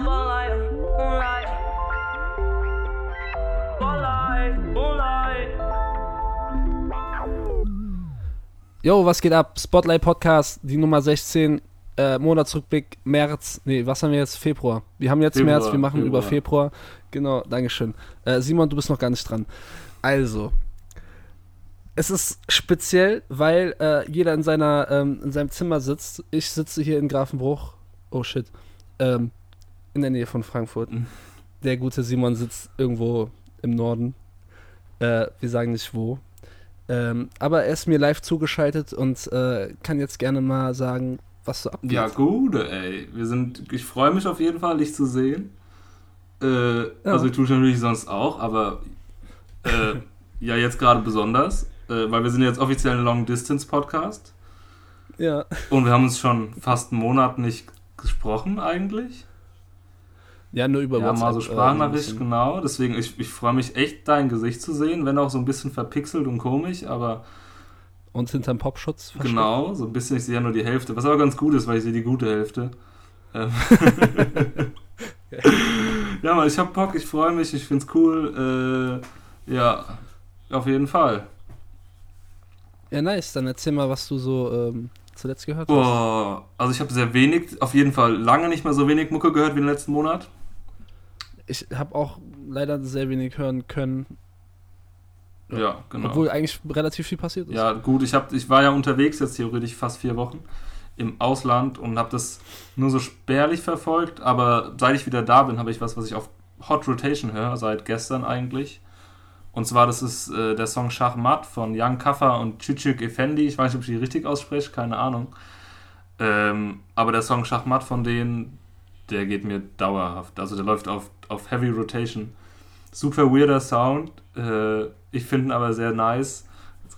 Jo, was geht ab? Spotlight Podcast, die Nummer 16, äh, Monatsrückblick, März, nee, was haben wir jetzt? Februar. Wir haben jetzt Februar, März, wir machen über Februar. Februar. Genau, Dankeschön. Äh, Simon, du bist noch gar nicht dran. Also, es ist speziell, weil äh, jeder in, seiner, ähm, in seinem Zimmer sitzt. Ich sitze hier in Grafenbruch. Oh shit. Ähm, in der Nähe von Frankfurt. Mhm. Der gute Simon sitzt irgendwo im Norden. Äh, wir sagen nicht wo. Ähm, aber er ist mir live zugeschaltet und äh, kann jetzt gerne mal sagen, was so abgeht. Ja, gut, ey. Wir sind, ich freue mich auf jeden Fall, dich zu sehen. Äh, Also ich tue es natürlich sonst auch, aber äh, ja, jetzt gerade besonders, äh, weil wir sind jetzt offiziell ein Long-Distance-Podcast ja. und wir haben uns schon fast einen Monat nicht gesprochen eigentlich. Ja, nur über Ja, mal so äh, Sprachnachricht, bisschen. genau. Deswegen, ich, ich freue mich echt, dein Gesicht zu sehen, wenn auch so ein bisschen verpixelt und komisch, aber Und hinterm Popschutz versteckt. genau, so ein bisschen, ich sehe ja nur die Hälfte, was aber ganz gut ist, weil ich sehe die gute Hälfte. Ähm. ja, Mann, ich hab Bock, ich freue mich, ich find's cool. Äh, ja, auf jeden Fall. Ja, nice. Dann erzähl mal, was du so ähm, zuletzt gehört hast. Boah, also ich habe sehr wenig, auf jeden Fall lange nicht mehr so wenig Mucke gehört wie im letzten Monat. Ich habe auch leider sehr wenig hören können, Ja, genau. obwohl eigentlich relativ viel passiert ist. Ja, gut, ich, hab, ich war ja unterwegs jetzt theoretisch fast vier Wochen im Ausland und habe das nur so spärlich verfolgt, aber seit ich wieder da bin, habe ich was, was ich auf Hot Rotation höre, seit gestern eigentlich. Und zwar, das ist äh, der Song Schachmat von Young Kaffer und Çiçek Effendi. Ich weiß nicht, ob ich die richtig ausspreche, keine Ahnung. Ähm, aber der Song Schachmat von denen, der geht mir dauerhaft. Also der läuft auf, auf Heavy Rotation. Super weirder Sound. Äh, ich finde ihn aber sehr nice.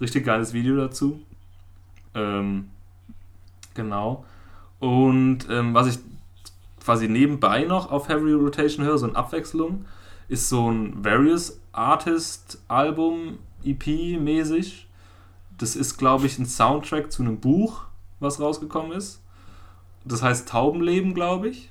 Richtig geiles Video dazu. Ähm, genau. Und ähm, was ich quasi nebenbei noch auf Heavy Rotation höre, so in Abwechslung, ist so ein Various Artist Album, EP mäßig. Das ist, glaube ich, ein Soundtrack zu einem Buch, was rausgekommen ist. Das heißt Taubenleben, glaube ich.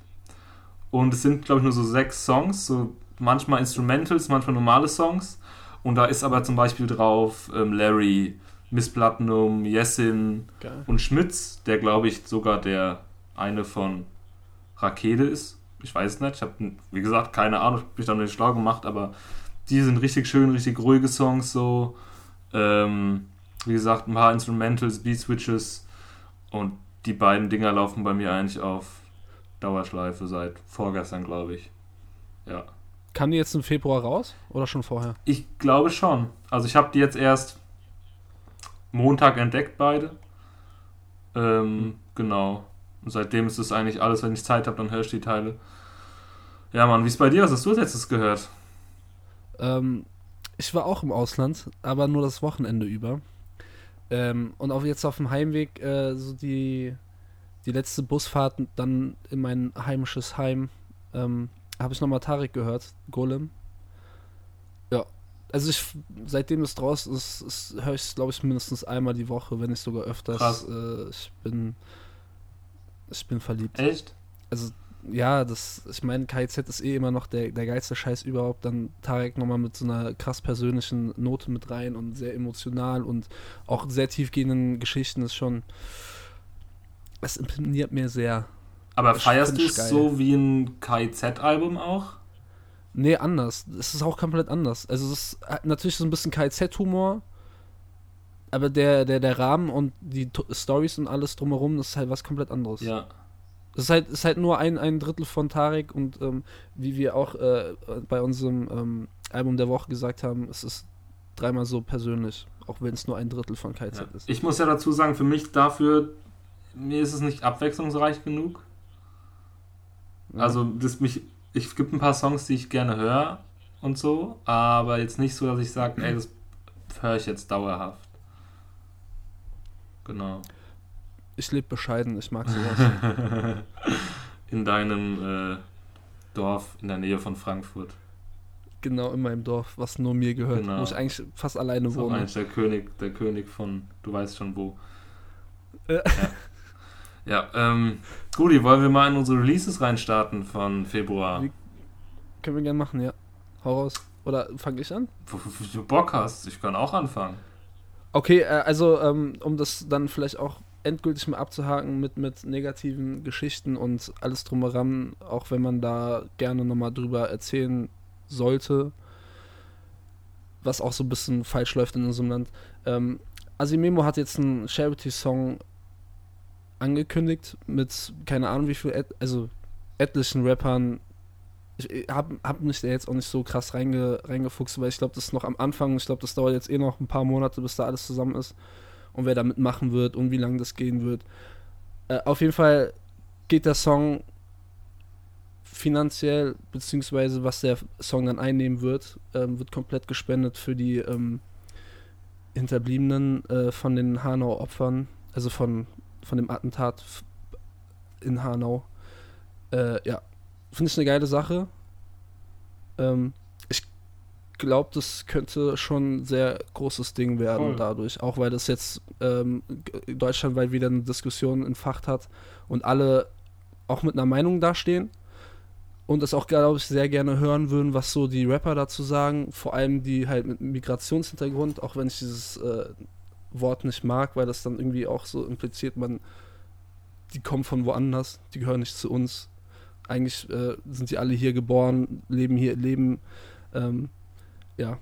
Und es sind, glaube ich, nur so sechs Songs, so manchmal Instrumentals, manchmal normale Songs. Und da ist aber zum Beispiel drauf ähm, Larry, Miss Platinum, Jessin Geil. und Schmitz, der, glaube ich, sogar der eine von Rakete ist. Ich weiß es nicht. Ich habe, wie gesagt, keine Ahnung, ich habe mich da nicht schlau gemacht, aber die sind richtig schön, richtig ruhige Songs so. Ähm, wie gesagt, ein paar Instrumentals, Beat Switches und die beiden Dinger laufen bei mir eigentlich auf Dauerschleife seit vorgestern, glaube ich. Ja. Kam die jetzt im Februar raus oder schon vorher? Ich glaube schon. Also ich habe die jetzt erst Montag entdeckt, beide. Ähm, Genau. Und seitdem ist es eigentlich alles, wenn ich Zeit habe, dann höre ich die Teile. Ja, Mann, wie ist bei dir? Was hast du als letztes gehört? Ähm, ich war auch im Ausland, aber nur das Wochenende über. Ähm, und auch jetzt auf dem Heimweg, äh, so die, die letzte Busfahrt dann in mein heimisches Heim, ähm, habe ich nochmal Tarek gehört, Golem. Ja, also ich, seitdem es draußen ist, ist höre ich es, glaube ich, mindestens einmal die Woche, wenn nicht sogar öfters. Krass. Äh, ich bin, ich bin verliebt. Echt? Also, ja, das, ich meine, KIZ ist eh immer noch der, der geilste Scheiß überhaupt. Dann Tarek nochmal mit so einer krass persönlichen Note mit rein und sehr emotional und auch sehr tiefgehenden Geschichten ist schon. Es imponiert mir sehr. Aber feierst du es so wie ein KIZ-Album auch? Nee, anders. Es ist auch komplett anders. Also, es ist äh, natürlich so ein bisschen KIZ-Humor, aber der, der, der Rahmen und die To- Stories und alles drumherum, das ist halt was komplett anderes. Ja. Das ist halt, ist halt nur ein, ein Drittel von Tarek und ähm, wie wir auch äh, bei unserem ähm, Album der Woche gesagt haben, es ist dreimal so persönlich, auch wenn es nur ein Drittel von KZ ja. ist. Ich muss ja dazu sagen, für mich dafür, mir ist es nicht abwechslungsreich genug. Ja. Also, das mich, ich gibt ein paar Songs, die ich gerne höre und so, aber jetzt nicht so, dass ich sage, ey, das höre ich jetzt dauerhaft. Genau. ich lebe bescheiden, ich mag sowas. in deinem äh, Dorf in der Nähe von Frankfurt. genau in meinem Dorf, was nur mir gehört, Genau. wo ich eigentlich fast alleine wohne. eigentlich der König, der König von, du weißt schon wo. Ja. Ja. Ähm, Gudi, wollen wir mal in unsere Releases reinstarten von Februar? Wie- Können wir gerne machen, ja. Hau raus. Oder fange ich an? Wofür du Bock hast, ich kann auch anfangen. Okay, äh, also ähm, um das dann vielleicht auch endgültig mal abzuhaken mit, mit negativen Geschichten und alles drumheran, auch wenn man da gerne nochmal drüber erzählen sollte, was auch so ein bisschen falsch läuft in unserem Land. Ähm, Asimemo hat jetzt einen Charity-Song angekündigt mit, keine Ahnung wie viel, et also etlichen Rappern. Ich hab, hab mich da jetzt auch nicht so krass reinge, reingefuchst, weil ich glaube, das ist noch am Anfang. Ich glaube, das dauert jetzt eh noch ein paar Monate, bis da alles zusammen ist. Und wer da mitmachen wird und wie lange das gehen wird. Äh, auf jeden Fall geht der Song finanziell, beziehungsweise was der Song dann einnehmen wird, ähm, wird komplett gespendet für die ähm, Hinterbliebenen äh, von den Hanau-Opfern, also von, von dem Attentat in Hanau. Äh, ja, finde ich eine geile Sache. Ähm, ich glaube, das könnte schon ein sehr großes Ding werden Voll. dadurch, auch weil das jetzt ähm, deutschlandweit wieder eine Diskussion entfacht hat und alle auch mit einer Meinung dastehen und das auch, glaube ich, sehr gerne hören würden, was so die Rapper dazu sagen, vor allem die halt mit Migrationshintergrund, auch wenn ich dieses äh, Wort nicht mag, weil das dann irgendwie auch so impliziert, man, die kommen von woanders, die gehören nicht zu uns. Eigentlich äh, sind die alle hier geboren, leben hier, leben, ähm, ja.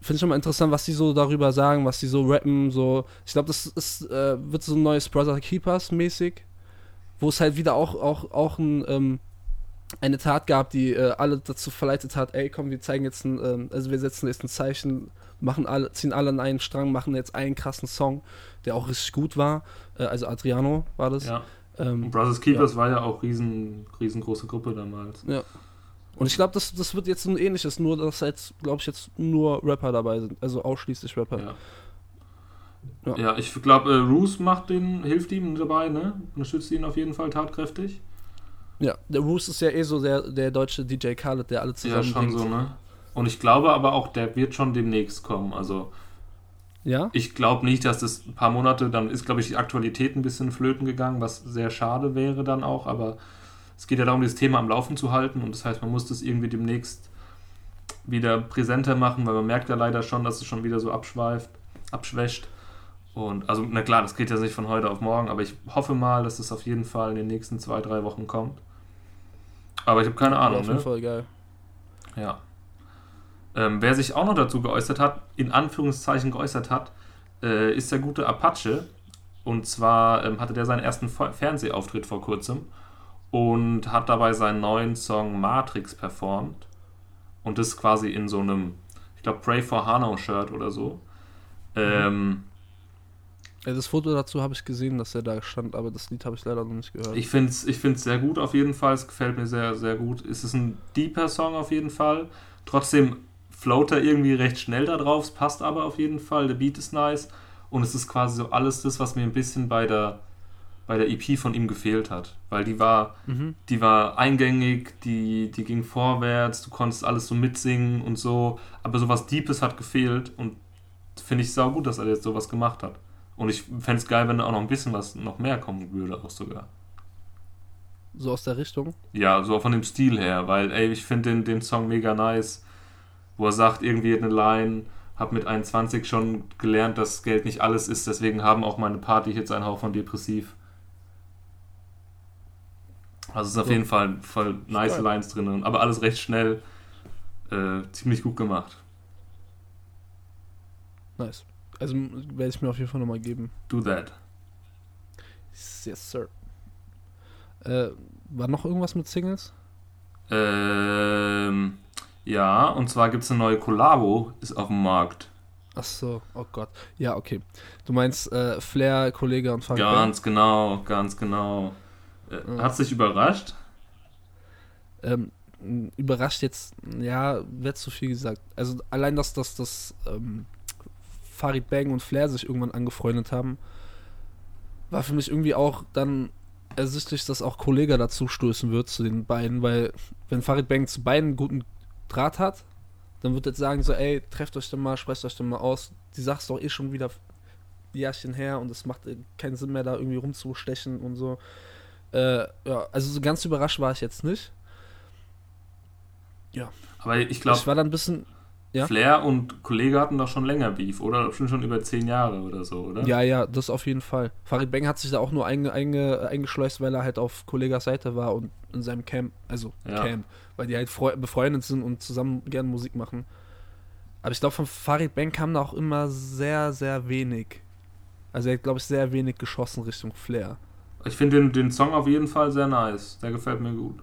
Finde ich immer interessant, was die so darüber sagen, was die so rappen, so. Ich glaube, das ist, äh, wird so ein neues Brother Keepers mäßig, wo es halt wieder auch, auch, auch ein, ähm, eine Tat gab, die äh, alle dazu verleitet hat, ey, komm, wir zeigen jetzt ein, ähm, also wir setzen jetzt ein Zeichen, machen alle, ziehen alle an einen Strang, machen jetzt einen krassen Song, der auch richtig gut war. Äh, also Adriano war das. Ja. Ähm, Brothers Keepers war ja auch riesen, riesengroße Gruppe damals. und ich glaube, das, das wird jetzt ein ähnliches, nur dass jetzt, glaube ich, jetzt nur Rapper dabei sind. Also ausschließlich Rapper. Ja. Ja. Ja, ich glaube, äh, Roos macht den, hilft ihm dabei, ne? Unterstützt ihn auf jeden Fall tatkräftig. Ja, der Roos ist ja eh so der, der deutsche DJ Khaled, der alle Ja, zusammen schon so, ne? Und ich glaube aber auch, der wird schon demnächst kommen. Also Ja? ich glaube nicht, dass das ein paar Monate, dann ist, glaube ich, die Aktualität ein bisschen flöten gegangen, was sehr schade wäre dann auch, aber es geht ja darum, dieses Thema am Laufen zu halten und das heißt, man muss das irgendwie demnächst wieder präsenter machen, weil man merkt ja leider schon, dass es schon wieder so abschweift, abschwächt. Und also, na klar, das geht ja nicht von heute auf morgen, aber ich hoffe mal, dass es auf jeden Fall in den nächsten zwei, drei Wochen kommt. Aber ich habe keine Ahnung, auf ne? jeden Fall geil. Ja. Ähm, wer sich auch noch dazu geäußert hat, in Anführungszeichen geäußert hat, äh, ist der gute Apache. Und zwar ähm, hatte der seinen ersten Fe- Fernsehauftritt vor kurzem und hat dabei seinen neuen Song Matrix performt. Und das quasi in so einem, ich glaube, Pray for Hanau Shirt oder so. Ähm, Ja, das Foto dazu habe ich gesehen, dass er da stand, aber das Lied habe ich leider noch nicht gehört. Ich finde es ich find's sehr gut auf jeden Fall. Es gefällt mir sehr, sehr gut. Es ist ein deeper Song auf jeden Fall. Trotzdem float er irgendwie recht schnell da drauf. Es passt aber auf jeden Fall. Der Beat ist nice. Und es ist quasi so alles das, was mir ein bisschen bei der, bei der EP von ihm gefehlt hat. Weil die war, mhm. die war eingängig, die, die ging vorwärts, du konntest alles so mitsingen und so. Aber sowas Deepes hat gefehlt. Und finde ich sau gut, dass er jetzt sowas gemacht hat. Und ich fände es geil, wenn da auch noch ein bisschen was noch mehr kommen würde, auch sogar. So aus der Richtung. Ja, so von dem Stil her, weil, ey, ich finde den, den Song mega nice, wo er sagt, irgendwie eine Line, hab mit 21 schon gelernt, dass Geld nicht alles ist, deswegen haben auch meine Party-Hits einen Hauch von depressiv. Also es ist auf So. jeden Fall voll nice Geil. Lines drin, aber alles recht schnell, äh, ziemlich gut gemacht. Nice. Also werde ich mir auf jeden Fall nochmal geben. Do that. Yes, sir. Äh, war noch irgendwas mit Singles? Ähm, ja, und zwar gibt es eine neue Kollabo, ist auf dem Markt. Ach so, oh Gott. Ja, okay. Du meinst äh, Flair, Kollege und Bell? Ganz genau, ganz genau. Äh, Ja. Hat sich überrascht? Ähm, überrascht jetzt, ja, wird zu viel gesagt. Also allein, dass das, das ähm, Farid Bang und Flair sich irgendwann angefreundet haben, war für mich irgendwie auch dann ersichtlich, dass auch Kollege dazu stoßen wird zu den beiden, weil wenn Farid Bang zu beiden guten Draht hat, dann wird er sagen so, ey, trefft euch doch mal, sprecht euch doch mal aus. Die Sache ist doch eh schon wieder Jährchen her und es macht äh, keinen Sinn mehr, da irgendwie rumzustechen und so. Äh, ja, also so ganz überrascht war ich jetzt nicht. Aber ich ich glaube, war dann ein bisschen, ja? Flair und Kollege hatten doch schon länger Beef, oder? Bestimmt schon über zehn Jahre oder so, oder? ja, ja, das auf jeden Fall. Farid Bang hat sich da auch nur einge, einge, eingeschleust, weil er halt auf Kollegas Seite war und in seinem Camp, also Ja. Camp, weil die halt freu- befreundet sind und zusammen gerne Musik machen. Aber ich glaube, von Farid Bang kam da auch immer sehr, sehr wenig. Also er hat, glaube ich, sehr wenig geschossen Richtung Flair. Ich finde den, den Song auf jeden Fall sehr nice. Der gefällt mir gut.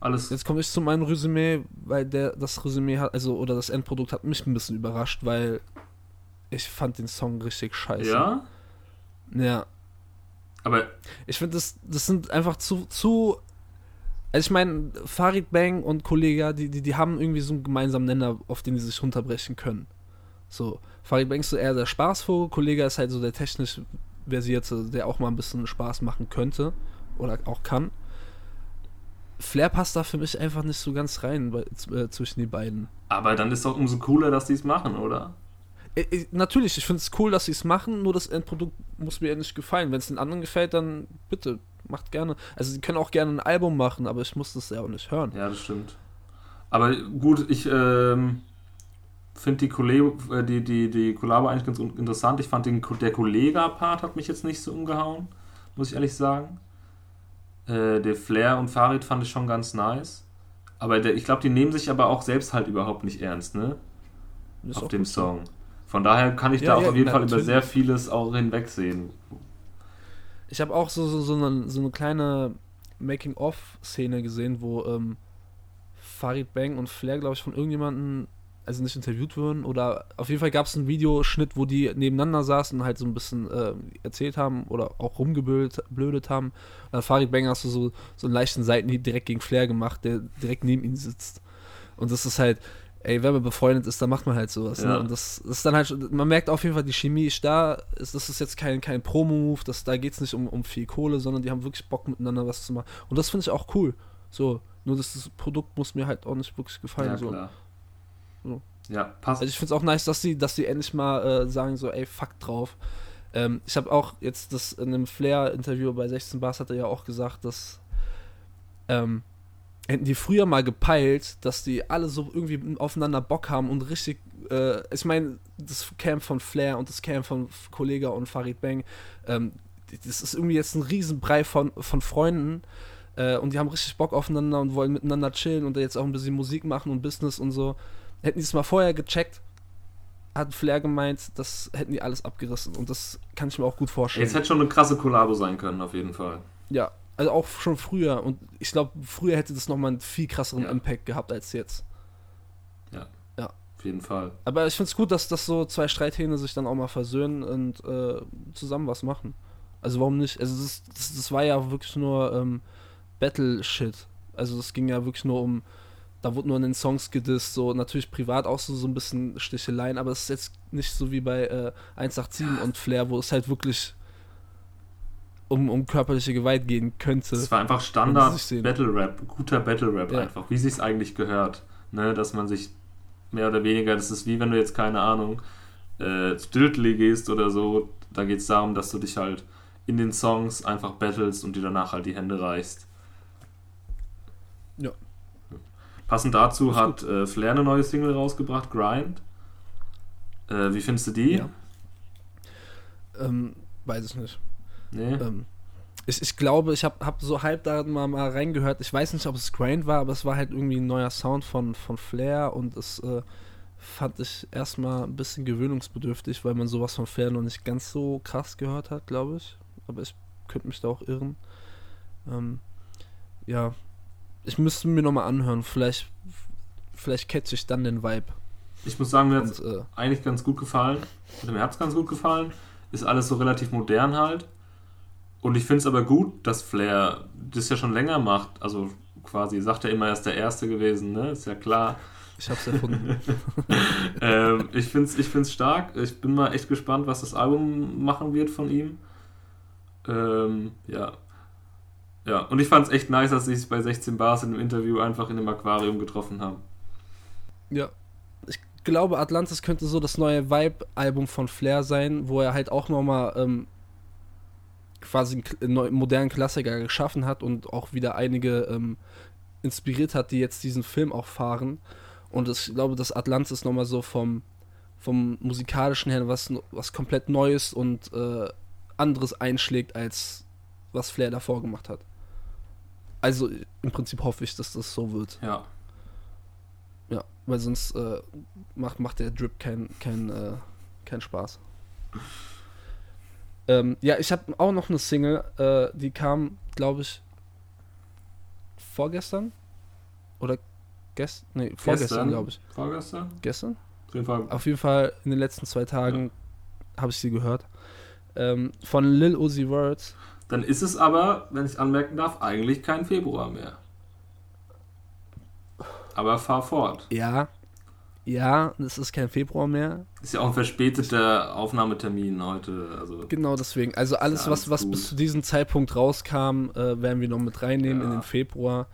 Alles. Jetzt komme ich zu meinem Resümee, weil der das Resümee hat, also oder das Endprodukt hat mich ein bisschen überrascht, weil ich fand den Song richtig scheiße. Ja? Ja. Aber Ich finde, das, das sind einfach zu, zu. Also ich meine, Farid Bang und Kollega, die, die, die haben irgendwie so einen gemeinsamen Nenner, auf den die sich runterbrechen können. So, Farid Bang ist so eher der Spaßvogel, Kollega ist halt so der technisch versierte, der auch mal ein bisschen Spaß machen könnte oder auch kann. Flair passt da für mich einfach nicht so ganz rein bei, äh, zwischen die beiden. Aber dann ist doch umso cooler, dass die es machen, oder? Äh, äh, natürlich, ich finde es cool, dass sie es machen, nur das Endprodukt muss mir ja nicht gefallen. Wenn es den anderen gefällt, dann bitte, macht gerne. Also sie können auch gerne ein Album machen, aber ich muss das ja auch nicht hören. Ja, das stimmt. Aber gut, ich ähm, finde die, Kollege, äh, die, die, die Kollabo eigentlich ganz interessant. Ich fand den, der Kollega-Part hat mich jetzt nicht so umgehauen, muss ich ehrlich sagen. Äh, der Flair und Farid fand ich schon ganz nice. Aber der, ich glaube, die nehmen sich aber auch selbst halt überhaupt nicht ernst, ne? Ist auf dem. Song. Von daher kann ich Ja, da auch ja, auf jeden na, Fall über natürlich. sehr vieles auch hinwegsehen. Ich habe auch so, so, so, eine, so eine kleine Making-of-Szene gesehen, wo ähm, Farid Bang und Flair, glaube ich, von irgendjemandem, also nicht interviewt wurden, oder auf jeden Fall gab es einen Videoschnitt, wo die nebeneinander saßen und halt so ein bisschen äh, erzählt haben oder auch rumgeblödet blödet haben. Und dann Farid Bang hast du so, so einen leichten Seitenhieb direkt gegen Flair gemacht, der direkt neben ihm sitzt. Und das ist halt, ey, wenn man befreundet ist, dann macht man halt sowas. Ja. Ne? Und das, das ist dann halt, schon- man merkt auf jeden Fall, die Chemie ist da. Es- Das ist jetzt kein, kein Promo-Move, da geht es nicht um, um viel Kohle, sondern die haben wirklich Bock miteinander was zu machen. Und das finde ich auch cool. So, nur das, das Produkt muss mir halt auch nicht wirklich gefallen. Ja, so. klar. So. Ja, passt. Also ich finde es auch nice, dass die, dass die endlich mal äh, sagen so, ey, fuck drauf. Ähm, ich habe auch jetzt das in einem Flair-Interview bei 16 Bars hat er ja auch gesagt, dass ähm, hätten die früher mal gepeilt, dass die alle so irgendwie aufeinander Bock haben und richtig, äh, ich meine, das Camp von Flair und das Camp von Kollega und Farid Bang, ähm, das ist irgendwie jetzt ein Riesenbrei von, von Freunden äh, und die haben richtig Bock aufeinander und wollen miteinander chillen und jetzt auch ein bisschen Musik machen und Business und so. Hätten die es mal vorher gecheckt, hat Flair gemeint, das hätten die alles abgerissen und das kann ich mir auch gut vorstellen. Jetzt hätte schon eine krasse Kollabo sein können, auf jeden Fall. Ja, also auch schon früher. Und ich glaube, früher hätte das nochmal einen viel krasseren Ja. Impact gehabt als jetzt. Auf jeden Fall. Aber ich finde es gut, dass das so zwei Streithähne sich dann auch mal versöhnen und äh, zusammen was machen. Also warum nicht? Also das, das, das war ja wirklich nur ähm, Battle-Shit. Also das ging ja wirklich nur um, da wurde nur in den Songs gedisst, so natürlich privat auch so, so ein bisschen Sticheleien, aber es ist jetzt nicht so wie bei äh, 187 und Flair, wo es halt wirklich um, um körperliche Gewalt gehen könnte. Es war einfach Standard sich. Battle Rap, guter Battle Rap Ja. einfach, wie sich's eigentlich gehört. Ne, dass man sich mehr oder weniger, das ist wie wenn du jetzt, keine Ahnung, äh, Stiltli gehst oder so, da geht's darum, dass du dich halt in den Songs einfach battlest und dir danach halt die Hände reichst. Ja. Passend dazu hat äh, Flair eine neue Single rausgebracht, Grind. Äh, wie findest du die? Ja. Ähm, weiß ich nicht. Nee? Ähm, ich, ich glaube, ich habe hab so halb da mal, mal reingehört. Ich weiß nicht, ob es Grind war, aber es war halt irgendwie ein neuer Sound von, von Flair und es äh, fand ich erstmal ein bisschen gewöhnungsbedürftig, weil man sowas von Flair noch nicht ganz so krass gehört hat, glaube ich. Aber ich könnte mich da auch irren. Ähm, ja, ich müsste mir nochmal anhören. Vielleicht, vielleicht catch ich dann den Vibe. Ich muss sagen, mir hat Und, äh, eigentlich ganz gut gefallen. Mir hat es ganz gut gefallen. Ist alles so relativ modern halt. Und ich finde es aber gut, dass Flair das ja schon länger macht. Also quasi, sagt er immer, er ist der Erste gewesen, ne? Ist ja klar. ich hab's erfunden. ähm, ich finde es ich find's stark. Ich bin mal echt gespannt, was das Album machen wird von ihm. Ähm, ja. Ja, und ich fand es echt nice, dass sie sich bei 16 Bars in einem Interview einfach in einem Aquarium getroffen haben. Ja. Ich glaube, Atlantis könnte so das neue Vibe-Album von Flair sein, wo er halt auch nochmal ähm, quasi einen modernen Klassiker geschaffen hat und auch wieder einige ähm, inspiriert hat, die jetzt diesen Film auch fahren. Und ich glaube, dass Atlantis nochmal so vom, vom musikalischen her was, was komplett Neues und äh, anderes einschlägt, als was Flair davor gemacht hat. Also im Prinzip hoffe ich, dass das so wird. Ja. Ja, weil sonst äh, macht, macht der Drip keinen kein, äh, kein Spaß. Ähm, ja, ich habe auch noch eine Single, äh, die kam, glaube ich, vorgestern? Oder gestern? Nee, vorgestern, Gestern? glaube ich. Vorgestern? Gestern? Auf jeden Fall. Auf jeden Fall in den letzten zwei Tagen habe ich sie gehört. Ähm, von Lil Uzi Vert. Dann ist es aber, wenn ich anmerken darf, eigentlich kein Februar mehr. Aber fahr fort. Ja, ja, es ist kein Februar mehr. Ist ja auch ein verspäteter Aufnahmetermin heute. Also Genau deswegen. Also alles, was, alles was gut. bis zu diesem Zeitpunkt rauskam, äh, werden wir noch mit reinnehmen in Ja. den Februar.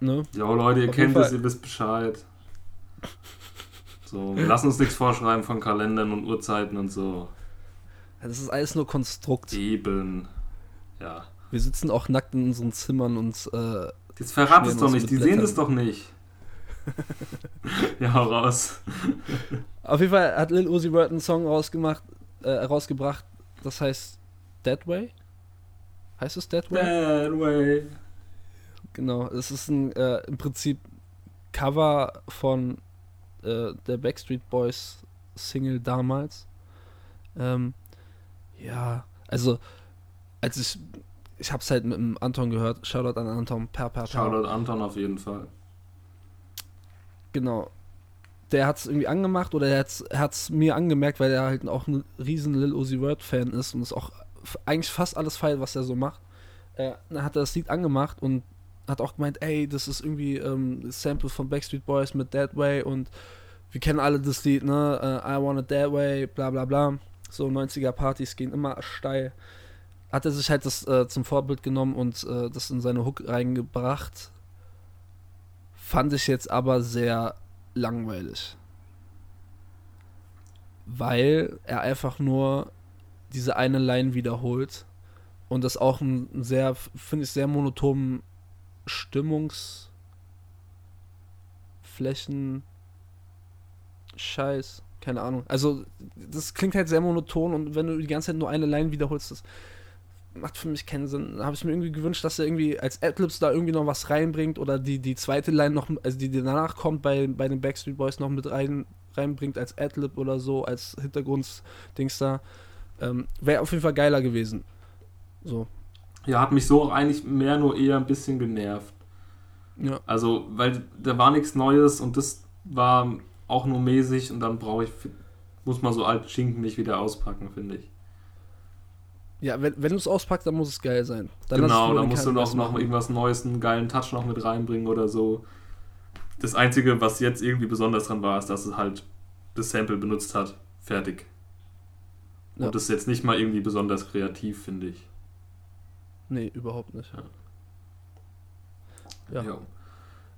Ne? Jo Leute, ihr Auf kennt es, ihr wisst Bescheid. So, wir lassen uns nichts vorschreiben von Kalendern und Uhrzeiten und so. Das ist alles nur Konstrukt. Eben. Ja. Wir sitzen auch nackt in unseren Zimmern und äh, Jetzt verrat es doch nicht, die sehen Blättern. es doch nicht. ja, hau raus. auf jeden Fall hat Lil Uzi Vert einen Song rausgemacht, äh, rausgebracht, das heißt That Way. Heißt es That Way? That way. Genau, es ist ein äh, im Prinzip Cover von äh, der Backstreet Boys Single damals. Ähm, ja, also als ich ich hab's halt mit dem Anton gehört. Shoutout an Anton. Per, per, per. Shoutout Anton auf jeden Fall. Genau. Der hat's irgendwie angemacht oder er hat's, er hat's mir angemerkt, weil er halt auch ein riesen Lil Uzi Vert Fan ist und es auch eigentlich fast alles feiert, was er so macht. Äh, dann hat er das Lied angemacht und hat auch gemeint, ey, das ist irgendwie ähm, Sample von Backstreet Boys mit That Way und wir kennen alle das Lied, ne? Äh, I Want It That Way, bla bla bla. So 90er Partys gehen immer steil. Hat er sich halt das äh, zum Vorbild genommen und äh, das in seine Hook reingebracht. Fand ich jetzt aber sehr langweilig. Weil er einfach nur diese eine Line wiederholt und das auch ein sehr, finde ich, sehr monotonen Stimmungsflächen Scheiß, keine Ahnung. Also, das klingt halt sehr monoton und wenn du die ganze Zeit nur eine Line wiederholst, das macht für mich keinen Sinn. Da habe ich mir irgendwie gewünscht, dass er irgendwie als Adlibs da irgendwie noch was reinbringt oder die, die zweite Line noch, also die, die danach kommt bei, bei den Backstreet Boys noch mit rein, reinbringt als Adlib oder so, als Hintergrundsdings da. Ähm, Wäre auf jeden Fall geiler gewesen. So, Ja, hat mich so auch eigentlich mehr nur eher ein bisschen genervt. ja. Also, weil da war nichts Neues und das war auch nur mäßig und dann brauche ich, muss man so alt Schinken nicht wieder auspacken, finde ich. Ja, wenn, wenn du es auspackst, dann muss es geil sein. Dann es genau, Florian da musst du noch, noch irgendwas Neues, einen geilen Touch noch mit reinbringen oder so. Das Einzige, was jetzt irgendwie besonders dran war, ist, dass es halt das Sample benutzt hat. Fertig. Ja. Und das ist jetzt nicht mal irgendwie besonders kreativ, finde ich. Nee, überhaupt nicht. Ja. Ja.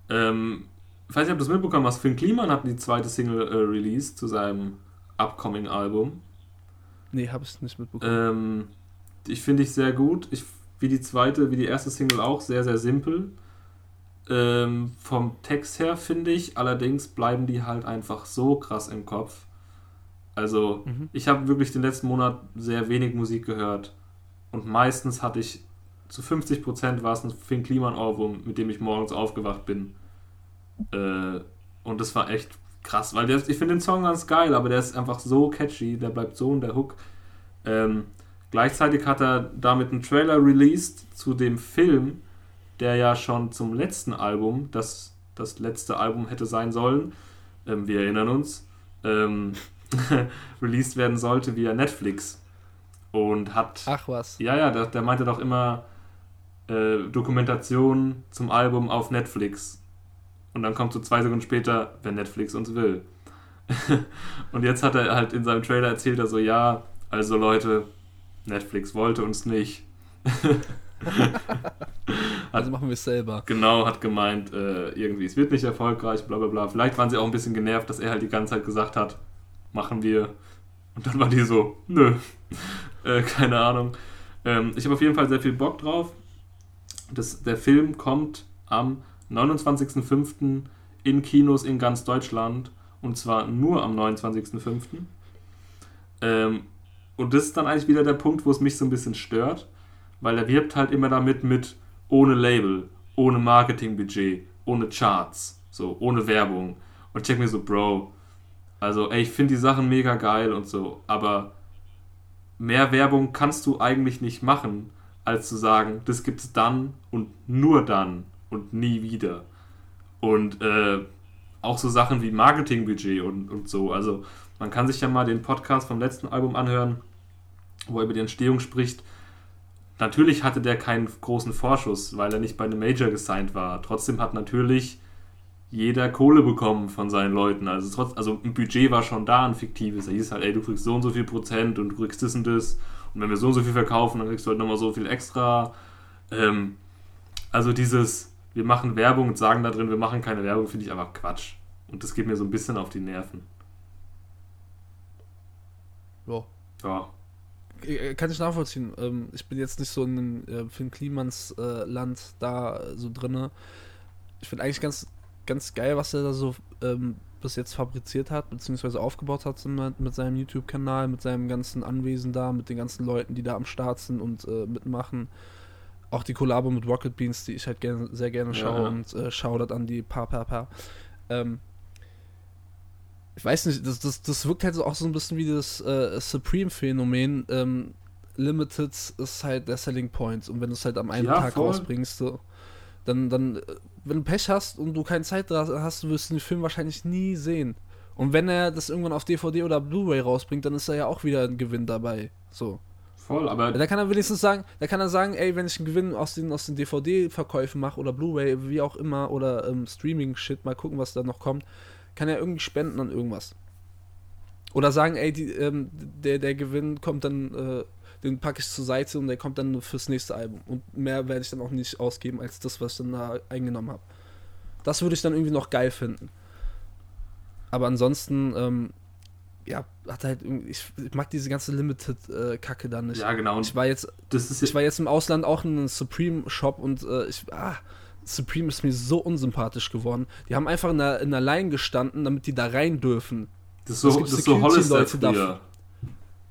Ähm, ich weiß nicht, ob du das mitbekommen hast. Finn Kliman hat die zweite Single äh, released zu seinem upcoming Album. Nee, hab ich nicht mitbekommen. Ähm, ich finde ich sehr gut. Ich, wie die zweite, wie die erste Single auch, sehr, sehr simpel. Ähm, vom Text her finde ich, allerdings bleiben die halt einfach so krass im Kopf. Also, Mhm. ich habe wirklich den letzten Monat sehr wenig Musik gehört. Und meistens hatte ich, zu 50% war es ein Finn Kliman-Album, mit dem ich morgens aufgewacht bin. Äh, und das war echt krass, weil der, ich finde den Song ganz geil, aber der ist einfach so catchy, der bleibt so in der Hook. Ähm, gleichzeitig hat er damit einen Trailer released zu dem Film, der ja schon zum letzten Album, das das letzte Album hätte sein sollen, ähm, wir erinnern uns, ähm, released werden sollte via Netflix. Und hat. Ach was. Ja, ja, der, der meinte doch immer äh, Dokumentation zum Album auf Netflix. Und dann kommt so zwei Sekunden später, wenn Netflix uns will. und jetzt hat er halt in seinem Trailer erzählt, er so, ja, also Leute, Netflix wollte uns nicht. also machen wir es selber. Genau, hat gemeint, äh, irgendwie, es wird nicht erfolgreich, bla bla bla. Vielleicht waren sie auch ein bisschen genervt, dass er halt die ganze Zeit gesagt hat, machen wir. Und dann war die so, nö, äh, keine Ahnung. Ähm, ich habe auf jeden Fall sehr viel Bock drauf. Das, der Film kommt am 29.05. in Kinos in ganz Deutschland. Und zwar nur am 29.05. Ähm, und das ist dann eigentlich wieder der Punkt, wo es mich so ein bisschen stört, weil er wirbt halt immer damit mit ohne Label, ohne Marketingbudget, ohne Charts, so, ohne Werbung. Und ich denke mir so, Bro, also, ey, ich finde die Sachen mega geil und so, aber mehr Werbung kannst du eigentlich nicht machen, als zu sagen, das gibt's dann und nur dann und nie wieder. Und äh, auch so Sachen wie Marketingbudget und, und so. Also, man kann sich ja mal den Podcast vom letzten Album anhören, wo er über die Entstehung spricht. Natürlich hatte der keinen großen Vorschuss, weil er nicht bei einem Major gesigned war. Trotzdem hat natürlich jeder Kohle bekommen von seinen Leuten. Also, trotz, also ein Budget war schon da, ein fiktives. Da hieß halt, ey, du kriegst so und so viel Prozent und du kriegst das und das. Und wenn wir so und so viel verkaufen, dann kriegst du halt nochmal so viel extra. Ähm, also dieses, wir machen Werbung und sagen da drin, wir machen keine Werbung, finde ich einfach Quatsch. Und das geht mir so ein bisschen auf die Nerven. Ja. Ja. Äh, Kann ich nachvollziehen. Ähm, Ich bin jetzt nicht so in dem äh, Finn Klimans äh, Land da äh, so drinne. Ich finde eigentlich ganz, ganz geil, was er da so ähm, bis jetzt fabriziert hat, beziehungsweise aufgebaut hat mit, mit seinem YouTube-Kanal, mit seinem ganzen Anwesen da, mit den ganzen Leuten, die da am Start sind und äh, mitmachen. Auch die Kollabo mit Rocket Beans, die ich halt gerne, sehr gerne schaue ja. und äh, Shoutout an die Pa Pa Pa. Ähm, ich weiß nicht, das, das, das wirkt halt so auch so ein bisschen wie das äh, Supreme-Phänomen. Ähm, Limited ist halt der Selling Point und wenn du es halt am einen Ja, Tag voll. rausbringst, so, dann, dann, äh, wenn du Pech hast und du keine Zeit hast, wirst du den Film wahrscheinlich nie sehen. Und wenn er das irgendwann auf DVD oder Blu-ray rausbringt, dann ist da ja auch wieder ein Gewinn dabei. So. Voll, aber Da kann er wenigstens sagen, da kann er sagen, ey, wenn ich einen Gewinn aus den, aus den DVD-Verkäufen mache oder Blu-ray, wie auch immer, oder ähm, Streaming-Shit, mal gucken, was da noch kommt, kann er irgendwie spenden an irgendwas. Oder sagen, ey, die, ähm, der, der Gewinn kommt dann, äh, den packe ich zur Seite und der kommt dann fürs nächste Album. Und mehr werde ich dann auch nicht ausgeben, als das, was ich dann da eingenommen habe. Das würde ich dann irgendwie noch geil finden. Aber ansonsten, ähm, ja, hat halt ich, ich mag diese ganze Limited-Kacke da nicht. ja, genau. Ich war jetzt, das ist ich war jetzt im Ausland auch in einem Supreme-Shop und äh, ich, ah, Supreme ist mir so unsympathisch geworden. Die haben einfach in der, in der Line gestanden, damit die da rein dürfen. das ist so, das ist so Hollister früher.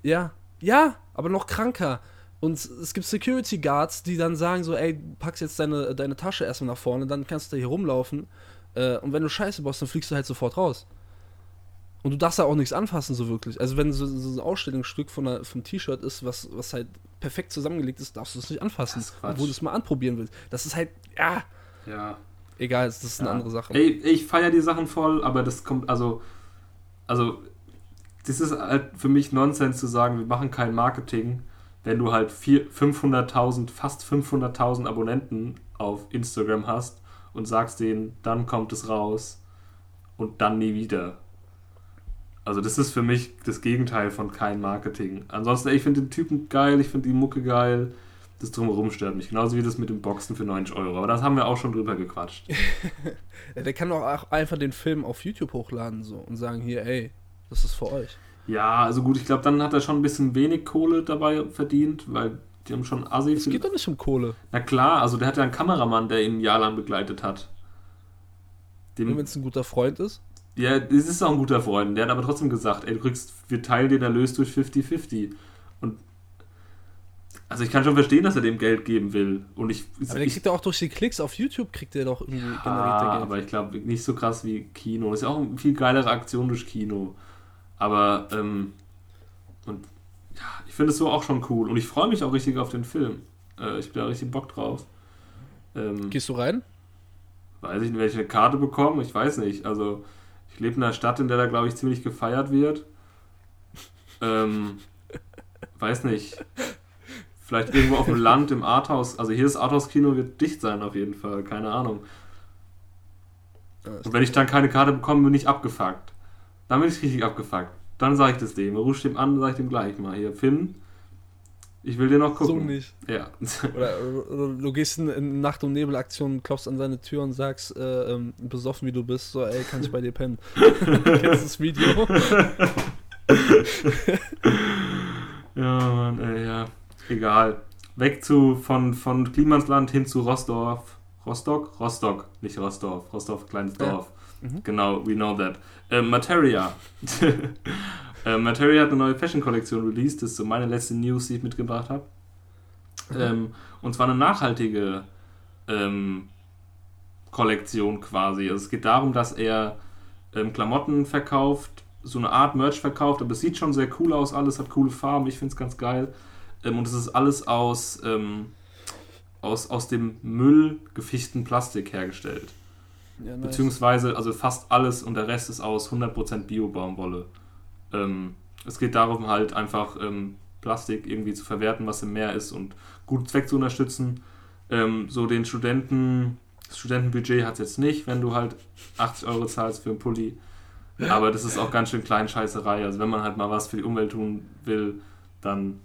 Ja, ja, aber noch kranker. Und es gibt Security Guards, die dann sagen so, ey, packst jetzt deine, deine Tasche erstmal nach vorne, dann kannst du da hier rumlaufen. Äh, und wenn du Scheiße baust, dann fliegst du halt sofort raus. Und du darfst da auch nichts anfassen, so wirklich. Also wenn so, so ein Ausstellungsstück von einer, vom T-Shirt ist, was, was halt perfekt zusammengelegt ist, darfst du es nicht anfassen. Obwohl du es mal anprobieren willst. Das ist halt, ja, Ja. egal, das ist eine Ja. andere Sache. Ey, ich feiere die Sachen voll, aber das kommt, also, also, das ist halt für mich Nonsens zu sagen, wir machen kein Marketing, wenn du halt vier- 500.000, fast 500.000 Abonnenten auf Instagram hast und sagst denen, dann kommt es raus und dann nie wieder. Also das ist für mich das Gegenteil von kein Marketing. Ansonsten, ey, ich finde den Typen geil, ich finde die Mucke geil. Das Drumherum stört mich. Genauso wie das mit dem Boxen für 90 Euro. Aber das haben wir auch schon drüber gequatscht. Ja, der kann doch auch einfach den Film auf YouTube hochladen so und sagen, hier, ey, das ist für euch. Ja, also gut, ich glaube, dann hat er schon ein bisschen wenig Kohle dabei verdient, weil die haben schon assi Es geht doch nicht um Kohle. Na klar, also der hat ja einen Kameramann, der ihn ein Jahr lang begleitet hat. Wenn es ein guter Freund ist. ja, das ist auch ein guter Freund. Der hat aber trotzdem gesagt, ey, du kriegst, wir teilen den Erlös durch 50-50. Also ich kann schon verstehen, dass er dem Geld geben will. Und ich, Aber der ich kriegt ja auch durch die Klicks auf YouTube, kriegt der doch irgendwie generiert Ah, der Geld. aber ich glaube nicht so krass wie Kino. Das ist ja auch eine viel geilere Aktion durch Kino. Aber, ähm, und ja, ich finde es so auch schon cool. Und ich freue mich auch richtig auf den Film. Äh, ich bin da richtig Bock drauf. Ähm, Gehst du rein? weiß ich nicht, welche Karte bekommen. Ich weiß nicht. Also, ich lebe in einer Stadt, in der da, glaube ich, ziemlich gefeiert wird. Ähm, weiß nicht. Vielleicht irgendwo auf dem Land, im Arthouse. Also, hier das Arthouse-Kino wird dicht sein, auf jeden Fall. Keine Ahnung. Und wenn ich dann keine Karte bekomme, bin ich abgefuckt. Dann bin ich richtig abgefuckt. Dann sage ich das dem. Ruf dem an, sage ich dem gleich mal. Hier, Finn, Ich will dir noch So gucken. nicht. Ja. Oder, oder du gehst in, Nacht- und Nebelaktion, klopfst an seine Tür und sagst, äh, ähm, besoffen wie du bist, so, ey, kann ich bei dir pennen? Kennst das Video? ja, Mann, ey, ja. Egal. Weg zu von, von Klimansland hin zu Rostorf. Rostock? Rostock, nicht Rostorf. Rostorf, kleines Ja. Dorf. Mhm. Genau, we know that. Äh, Materia. äh, Materia hat eine neue Fashion-Kollektion released. Das ist so meine letzte News, die ich mitgebracht habe. Ähm, und zwar eine nachhaltige ähm, Kollektion quasi. Also es geht darum, dass er ähm, Klamotten verkauft, so eine Art Merch verkauft, aber es sieht schon sehr cool aus, alles hat coole Farben, ich finde es ganz geil. Ähm, und es ist alles aus, ähm, aus, aus dem Müll gefichten Plastik hergestellt. Ja, nice. Beziehungsweise, also fast alles und der Rest ist aus 100% Bio-Baumwolle. Ähm, es geht darum, halt einfach ähm, Plastik irgendwie zu verwerten, was im Meer ist und guten Zweck zu unterstützen. Ähm, so den Studenten, das Studentenbudget hat es jetzt nicht, wenn du halt 80 Euro zahlst für einen Pulli. Aber das ist auch ganz schön Kleinscheißerei. Also wenn man halt mal was für die Umwelt tun will, dann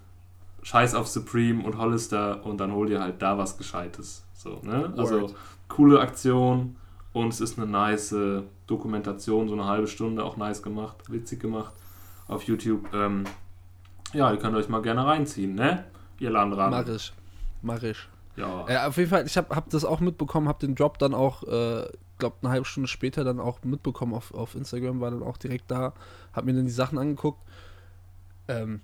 scheiß auf Supreme und Hollister und dann hol dir halt da was Gescheites. So, ne? Also Word. coole Aktion und es ist eine nice äh, Dokumentation, so eine halbe Stunde, auch nice gemacht, witzig gemacht auf YouTube. Ähm, ja, ihr könnt euch mal gerne reinziehen, ne? Ihr Landrat. Mach ich. Mach ich. Ja. Äh, auf jeden Fall, ich habe hab das auch mitbekommen, habe den Drop dann auch, äh, glaube eine halbe Stunde später dann auch mitbekommen auf, auf Instagram, war dann auch direkt da, habe mir dann die Sachen angeguckt. Ähm,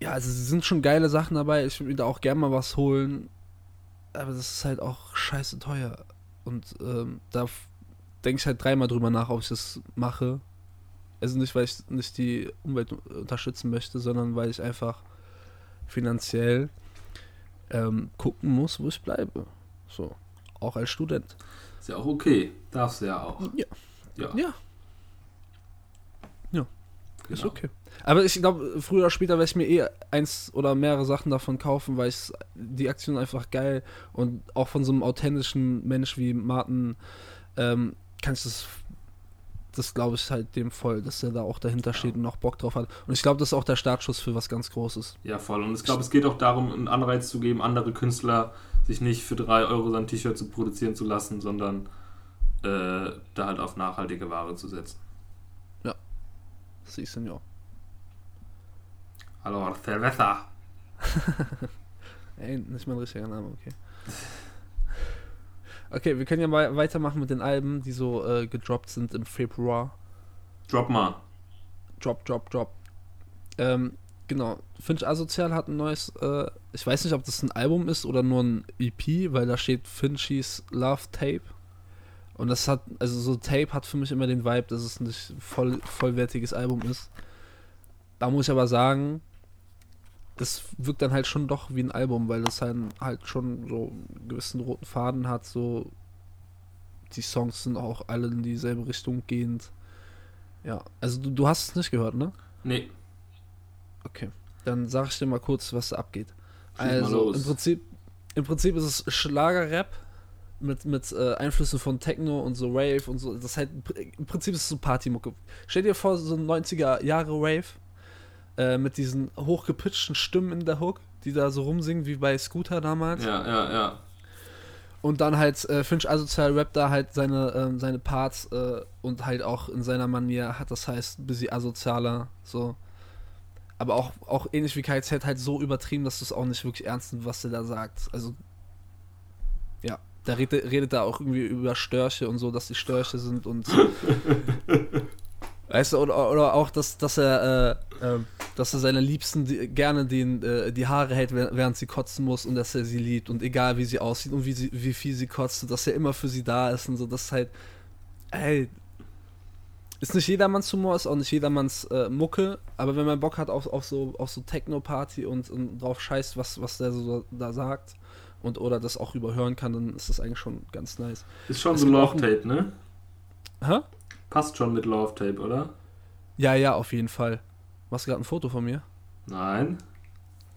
ja, also es sind schon geile Sachen dabei, ich würde mir da auch gerne mal was holen, aber das ist halt auch scheiße teuer. Und ähm, da denke ich halt dreimal drüber nach, ob ich das mache. Also nicht, weil ich nicht die Umwelt unterstützen möchte, sondern weil ich einfach finanziell ähm, gucken muss, wo ich bleibe. So. Auch als Student. Ist ja auch okay. Darfst du ja auch. Ja. Ja. Ja. Ja. Ist Genau. okay. Aber ich glaube, früher oder später werde ich mir eh eins oder mehrere Sachen davon kaufen, weil ich die Aktion einfach geil und auch von so einem authentischen Mensch wie Martin ähm, kann ich das, das glaube ich halt dem voll, dass er da auch dahinter steht und auch Bock drauf hat. Und ich glaube, das ist auch der Startschuss für was ganz Großes. Ja, voll. Und ich glaube, es geht auch darum, einen Anreiz zu geben, andere Künstler sich nicht für 3 Euro sein T-Shirt zu produzieren zu lassen, sondern äh, da halt auf nachhaltige Ware zu setzen. Sie Senor. Hallo, Cerveza. Ey, nicht mein richtiger Name, okay. Okay, wir können ja mal weitermachen mit den Alben, die so äh, gedroppt sind im Februar. Drop mal. Drop, drop, drop. Ähm, genau. Finch Asozial hat ein neues, äh, ich weiß nicht, ob das ein Album ist oder nur ein EP, weil da steht Finchies Love Tape. Und das hat, also so Tape hat für mich immer den Vibe, dass es nicht voll, vollwertiges Album ist. Da muss ich aber sagen, das wirkt dann halt schon doch wie ein Album, weil das halt, halt schon so einen gewissen roten Faden hat, so die Songs sind auch alle in dieselbe Richtung gehend. Ja, also du, du hast es nicht gehört, ne? Nee, Okay. Dann sag ich dir mal kurz, was da abgeht. Schieß Also im Prinzip, im Prinzip ist es Schlagerrap mit, mit äh, Einflüssen von Techno und so Rave und so. Das ist halt im Prinzip ist es so Partymucke. Stell dir vor, so ein 90er Jahre Rave äh, mit diesen hochgepitchten Stimmen in der Hook, die da so rumsingen wie bei Scooter damals. ja, ja, ja. Und dann halt äh, Finch Asozial rappt da halt seine, ähm, seine Parts äh, und halt auch in seiner Manier hat das heißt ein bisschen asozialer, so. Aber auch, auch ähnlich wie KZ halt so übertrieben, dass du es auch nicht wirklich ernst nimmst, was der da sagt. Also, ja, der redet, redet da auch irgendwie über Störche und so, dass die Störche sind und. weißt du, oder, oder auch, dass, dass er, äh, äh, dass er seine Liebsten die, gerne den, äh, die Haare hält, während sie kotzen muss und dass er sie liebt und egal wie sie aussieht und wie, sie, wie viel sie kotzt, dass er immer für sie da ist und so, das ist halt, ey, ist nicht jedermanns Humor, ist auch nicht jedermanns äh, Mucke, aber wenn man Bock hat auf, auf so, auf so Techno-Party und, und drauf scheißt, was, was der so da sagt und oder das auch überhören kann, dann ist das eigentlich schon ganz nice. Ist schon Es so gibt auch Love Tape, ne? Hä? Passt schon mit Love Tape, oder? Ja, ja, auf jeden Fall. Machst du gerade ein Foto von mir? Nein.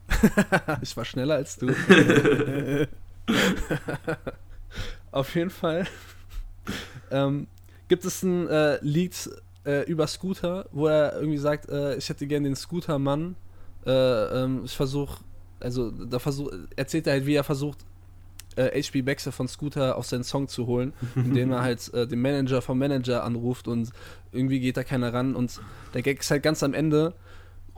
ich war schneller als du. auf jeden Fall. ähm, gibt es ein äh, Lied äh, über Scooter, wo er irgendwie sagt, äh, ich hätte gern den Scooter-Mann. Äh, ähm, ich versuche Also da versucht, erzählt er halt, wie er versucht, äh, HB Baxter von Scooter auf seinen Song zu holen, indem er halt äh, den Manager vom Manager anruft und irgendwie geht da keiner ran und der Gag ist halt ganz am Ende,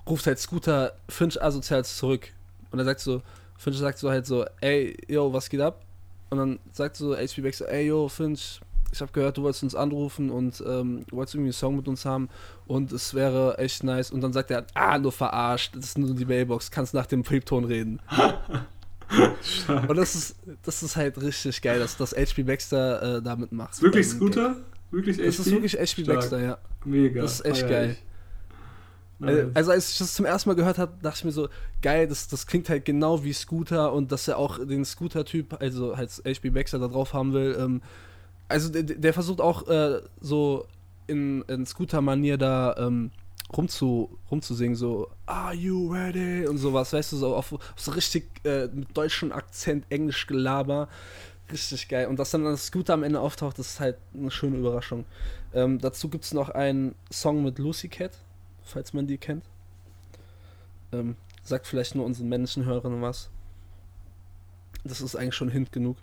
ruft halt Scooter Finch asozial zurück und er sagt so, Finch sagt so halt so, ey, yo, was geht ab? Und dann sagt so HB Baxter, ey, yo, Finch, ich habe gehört, du wolltest uns anrufen und ähm, du wolltest irgendwie einen Song mit uns haben und es wäre echt nice. Und dann sagt er, ah, nur verarscht, das ist nur die Mailbox, kannst nach dem Piepton reden. und das ist, das ist halt richtig geil, dass das HP Baxter äh, damit macht. Ist wirklich Scooter? Wirklich Das ist HP? wirklich HP. Baxter, ja. Mega. Das ist echt geil. Also, Nice. also als ich das zum ersten Mal gehört habe, dachte ich mir so, geil, das, das klingt halt genau wie Scooter und dass er auch den Scooter-Typ, also halt HB Baxter da drauf haben will. Ähm, also der, der versucht auch äh, so in, in Scooter-Manier da ähm, rumzu, rumzusingen, so Are you ready? und sowas, weißt du, so auf, auf so richtig äh, mit deutschem Akzent, Englisch Gelaber. Richtig geil. Und dass dann das Scooter am Ende auftaucht, das ist halt eine schöne Überraschung. Ähm, dazu gibt es noch einen Song mit Lucy Cat, falls man die kennt. Ähm, sagt vielleicht nur unseren männlichen Hörern was. Das ist eigentlich schon Hint genug.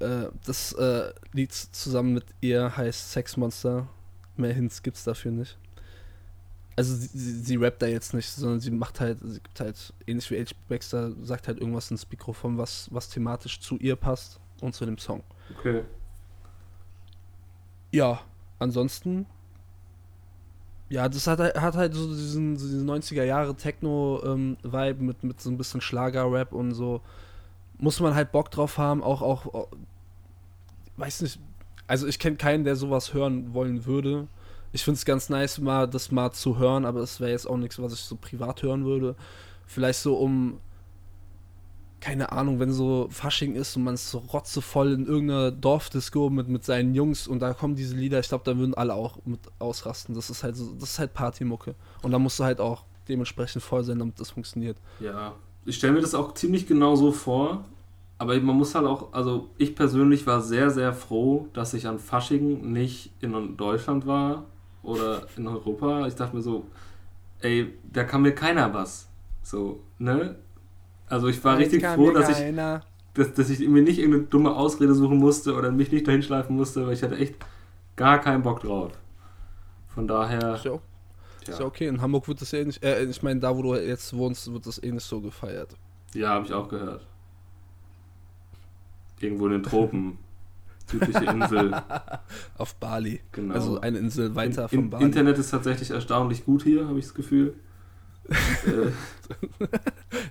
Äh, das äh, Lied zusammen mit ihr heißt Sex Monster. Mehr Hints gibt's dafür nicht. Also sie, sie, sie rappt da jetzt nicht, sondern sie macht halt, sie gibt halt, ähnlich wie H. Baxter, sagt halt irgendwas ins Mikrofon, was, was thematisch zu ihr passt und zu dem Song. Okay. Ja, ansonsten. Ja, das hat, halt- hat halt so diesen, so diesen 90er Jahre Techno-Vibe mit, mit so ein bisschen Schlager-Rap und so. Muss man halt Bock drauf haben, auch, auch, auch weiß nicht, also ich kenne keinen, der sowas hören wollen würde. Ich finde es ganz nice, mal das mal zu hören, aber es wäre jetzt auch nichts, was ich so privat hören würde. Vielleicht so um, keine Ahnung, wenn so Fasching ist und man ist so rotzevoll in irgendeiner Dorfdisco mit, mit seinen Jungs und da kommen diese Lieder, ich glaube, da würden alle auch mit ausrasten. Das ist halt so, das ist halt Partymucke. Und da musst du halt auch dementsprechend voll sein, damit das funktioniert. Ja, ich stelle mir das auch ziemlich genau so vor, aber man muss halt auch, also ich persönlich war sehr, sehr froh, dass ich an Fasching nicht in Deutschland war oder in Europa. Ich dachte mir so, ey, da kann mir keiner was. So, ne? Also ich war richtig froh, dass ich, dass, dass ich mir nicht irgendeine dumme Ausrede suchen musste oder mich nicht dahin schleifen musste, weil ich hatte echt gar keinen Bock drauf. Von daher, Ist ja, ist ja okay. In Hamburg wird das eh nicht, äh, ich meine, da wo du jetzt wohnst, wird das eh nicht so gefeiert. ja habe ich auch gehört. Irgendwo in den Tropen. Südliche Insel. Auf Bali. Genau. Also eine Insel weiter In- von Bali. Internet ist tatsächlich erstaunlich gut hier, habe ich das Gefühl.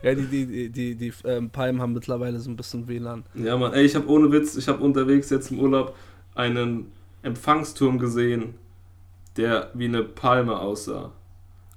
Ja, die, die, die, die, die ähm, Palmen haben mittlerweile so ein bisschen WLAN. ja, Mann, ey, ich habe ohne Witz, ich habe unterwegs jetzt im Urlaub einen Empfangsturm gesehen, der wie eine Palme aussah.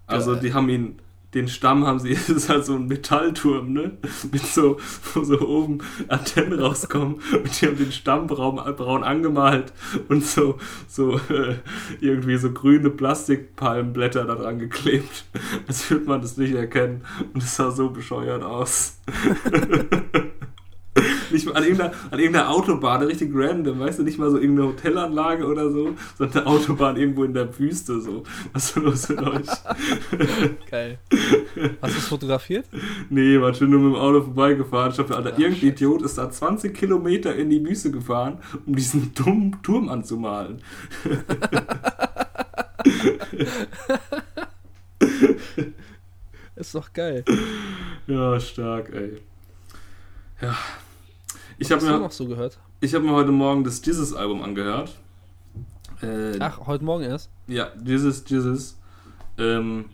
Also die haben ihn, den Stamm haben sie, das ist halt so ein Metallturm, ne? Mit so, wo so oben Antennen rauskommen und die haben den Stamm braun, braun angemalt und so, so äh, irgendwie so grüne Plastikpalmenblätter da dran geklebt. Als würde man das nicht erkennen. Und es sah so bescheuert aus. An irgendeiner, an irgendeiner Autobahn, richtig random, weißt du, nicht mal so irgendeine Hotelanlage oder so, sondern eine Autobahn irgendwo in der Wüste, so. Was ist denn los mit euch? Geil. Hast du es fotografiert? Nee, man schön nur mit dem Auto vorbeigefahren. Ich dachte, Alter, Ach, irgendein scheiße. Idiot ist da 20 Kilometer in die Wüste gefahren, um diesen dummen Turm anzumalen. Ist doch geil. Ja, stark, ey. Ja. Ich habe mir, noch so gehört? ich hab mir heute Morgen das Jesus-Album angehört. Äh, Ach, heute Morgen erst? Ja, Jesus, Jesus. Ähm,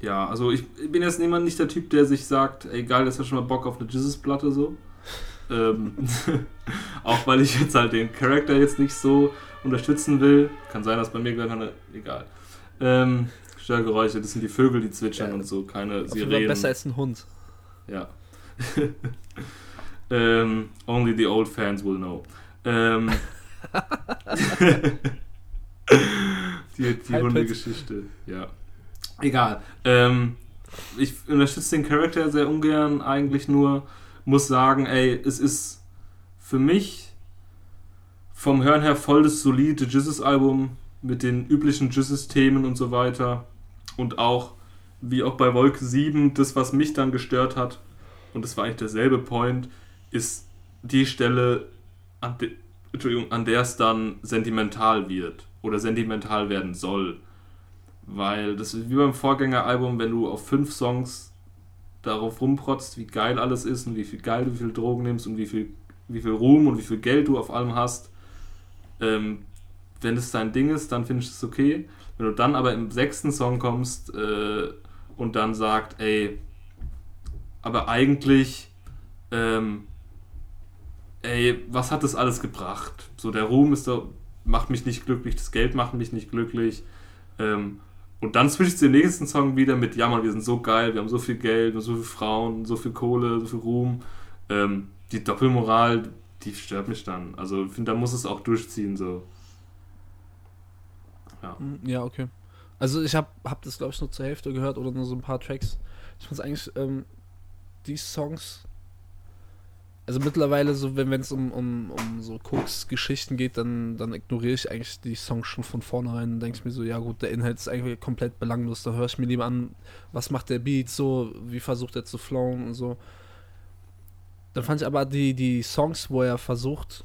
ja, also ich bin jetzt niemand nicht der Typ, der sich sagt, ey geil, das hat schon mal Bock auf eine Jesus-Platte so. ähm, auch weil ich jetzt halt den Charakter jetzt nicht so unterstützen will. Kann sein, dass bei mir gleich eine. Egal. Ähm, Störgeräusche, das sind die Vögel, die zwitschern Ja. und so, keine Sirenen. besser als ein Hund. Ja. ähm, only the old fans will know. Ähm, die die Hundegeschichte, ja. Egal. Ähm, ich unterstütze den Charakter sehr ungern, eigentlich nur. Muss sagen, ey, es ist für mich vom Hören her voll das solide Jesus-Album mit den üblichen Jesus-Themen und so weiter. Und auch, wie auch bei Wolke 7, das, was mich dann gestört hat, und das war eigentlich derselbe Point, ist die Stelle, an, de, Entschuldigung, an der es dann sentimental wird oder sentimental werden soll. Weil das ist wie beim Vorgängeralbum, wenn du auf fünf Songs darauf rumprotzt, wie geil alles ist und wie viel geil du wie viel Drogen nimmst und wie viel, wie viel Ruhm und wie viel Geld du auf allem hast. Ähm, wenn es dein Ding ist, dann finde ich es okay. Wenn du dann aber im sechsten Song kommst äh, und dann sagt, ey, aber eigentlich, ähm, ey, was hat das alles gebracht? So, der Ruhm ist doch, macht mich nicht glücklich, das Geld macht mich nicht glücklich. Ähm, und dann switcht den nächsten Song wieder mit, ja man, wir sind so geil, wir haben so viel Geld, wir haben so viele Frauen, so viel Kohle, so viel Ruhm. Ähm, die Doppelmoral, die stört mich dann. Also ich finde, da muss es auch durchziehen, so. Ja, hm, ja okay. Also ich habe hab das, glaube ich, nur zur Hälfte gehört oder nur so ein paar Tracks. Ich fand eigentlich, ähm, die Songs, also mittlerweile so, wenn es um, um, um so Koks-Geschichten geht, dann, dann ignoriere ich eigentlich die Songs schon von vornherein und denke mir so, ja gut, der Inhalt ist eigentlich komplett belanglos. Da höre ich mir lieber an, was macht der Beat so, wie versucht er zu flowen und so. Dann fand ich aber die, die Songs, wo er versucht,